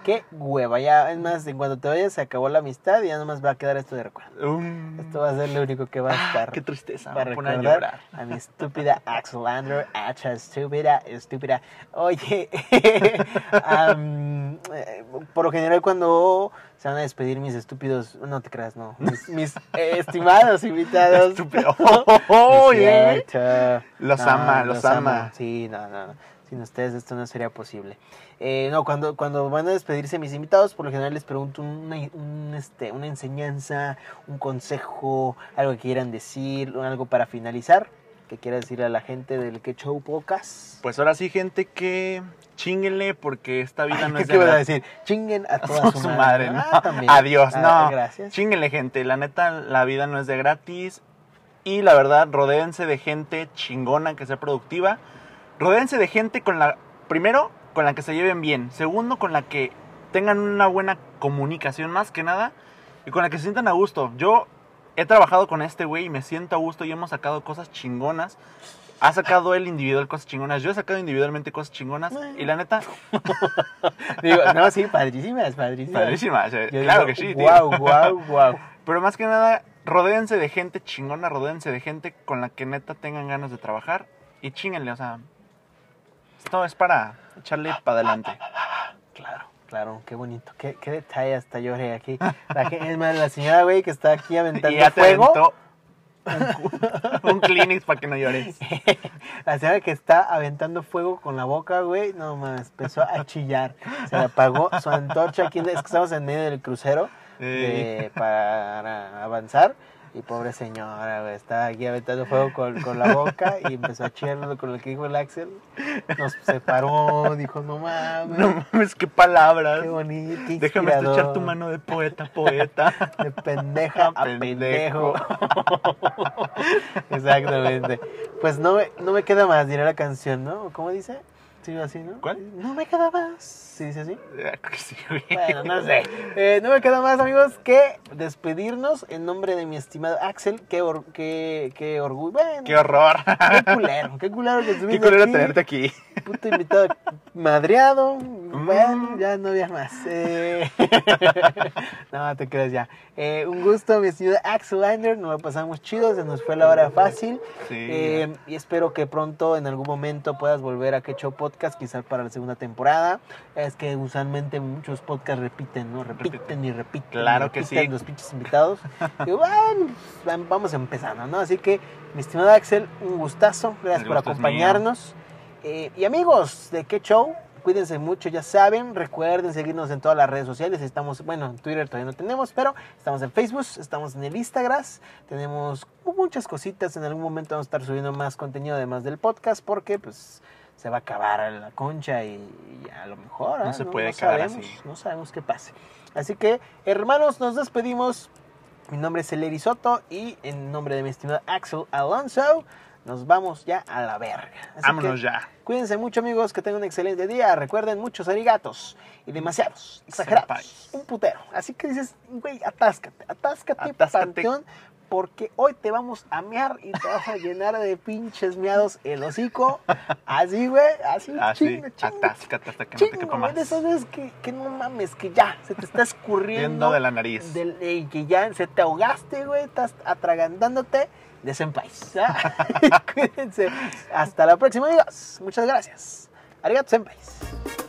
Qué hueva, ya, es más, en cuando te vayas se acabó la amistad y ya nomás va a quedar esto de recuerdo. Um, Esto va a ser lo único que va a ah, estar. qué tristeza, me para voy a poner a recordar llorar. a mi estúpida Axelander, hacha estúpida, estúpida. Oye, eh, por lo general cuando se van a despedir mis estúpidos, no te creas, no, mis, mis, eh, estimados invitados. Estúpido. Oh, yeah. Los ama, los ama. Sí, no, no, no. Sin ustedes esto no sería posible. Eh, no, cuando, cuando van a despedirse mis invitados, por lo general les pregunto una, un, este, una enseñanza, un consejo, algo que quieran decir, algo para finalizar. Que quiera decir a la gente del Que Show Podcast? Pues ahora sí, gente, que chinguenle porque esta vida no es ¿Qué de vas a gratis. decir? Chinguen a toda su, su madre. madre, ¿no? Ah, también. Adiós, Ah, no. Gracias. Chinguenle, gente. La neta, la vida no es de gratis. Y la verdad, rodéense de gente chingona que sea productiva. Rodéense de gente con la. Primero, con la que se lleven bien. Segundo, con la que tengan una buena comunicación, más que nada. Y con la que se sientan a gusto. Yo he trabajado con este güey y me siento a gusto y hemos sacado cosas chingonas. Ha sacado él individual cosas chingonas. Yo he sacado individualmente cosas chingonas. Y la neta, Digo, no, sí, padrísimas, padrísimas. padrísima. o sea, Yo claro digo, que sí, tío. Wow, wow, wow. Pero más que nada, rodéense de gente chingona, rodéense de gente con la que neta tengan ganas de trabajar y chinguenle, o sea, esto es para echarle para adelante. Claro, qué bonito. Qué, qué detalle, hasta lloré aquí. La, que- es más, la señora, güey, que está aquí aventando Y ya fuego. un, un Kleenex para que no llores. La señora que está aventando fuego con la boca, güey, no más, empezó a chillar. Se le apagó su antorcha aquí. Es que estamos en medio del crucero de- para avanzar. Y pobre señora, güey, está aquí aventando fuego con, con la boca y empezó a chillar con lo que dijo el Axel. Nos separó, dijo, no mames. No mames, qué palabras. Qué bonito, qué Déjame estrechar tu mano de poeta, poeta. De pendeja a pendejo. Exactamente. Pues no me, no me queda más, dirá la canción, ¿no? ¿Cómo dice? Sí, así, ¿no? ¿Cuál? No me queda más. ¿Sí dice así? Sí, güey. Bueno, no sé. Eh, no me queda más, amigos, que despedirnos en nombre de mi estimado Axel. Qué, or- qué, qué orgullo. Bueno, Qué horror. qué culero. Qué culero que Qué estuviste culero aquí. tenerte aquí. Puto invitado madreado. Mm. Bueno, ya no había más. Eh, no, te creas ya. Eh, un gusto, mi estimado Axel Lander. Nos lo pasamos chido. Se nos fue la hora fácil. Sí. Eh, y espero que pronto, en algún momento, puedas volver a Quecho Podcast, quizás para la segunda temporada. Es que usualmente muchos podcasts repiten, ¿no? Repiten y repiten. y Claro que repiten sí. los pinches invitados. y bueno, pues, vamos empezando, ¿no? Así que, mi estimado Axel, un gustazo. Gracias El por gusto acompañarnos. Eh, y amigos de Qué Show, cuídense mucho, ya saben. Recuerden seguirnos en todas las redes sociales. Estamos, bueno, en Twitter todavía no tenemos, pero estamos en Facebook, estamos en el Instagram. Tenemos muchas cositas. En algún momento vamos a estar subiendo más contenido además del podcast, porque pues se va a acabar la concha y, y a lo mejor. No ¿ah? se puede acabar sabemos, así. No sabemos qué pase. Así que, hermanos, nos despedimos. Mi nombre es Eleri Soto y en nombre de mi estimado Axel Alonso, nos vamos ya a la verga. Así Vámonos ya. Cuídense mucho, amigos, que tengan un excelente día. Recuerden muchos arigatos y demasiados, exagerados, un putero. Así que dices, güey, atáscate, atáscate, Atáscate. panteón, porque hoy te vamos a mear y te vas a llenar de pinches miados el hocico. Así, güey, así, Así, chingo, chingo, atáscate hasta que no te chingo, quepa más. de esas veces que, que no mames, que ya, se te está escurriendo. De la nariz. del- y que ya se te ahogaste, güey, estás atragantándote de senpais. Cuídense. Hasta la próxima, amigos. Muchas gracias. Arigato, senpais.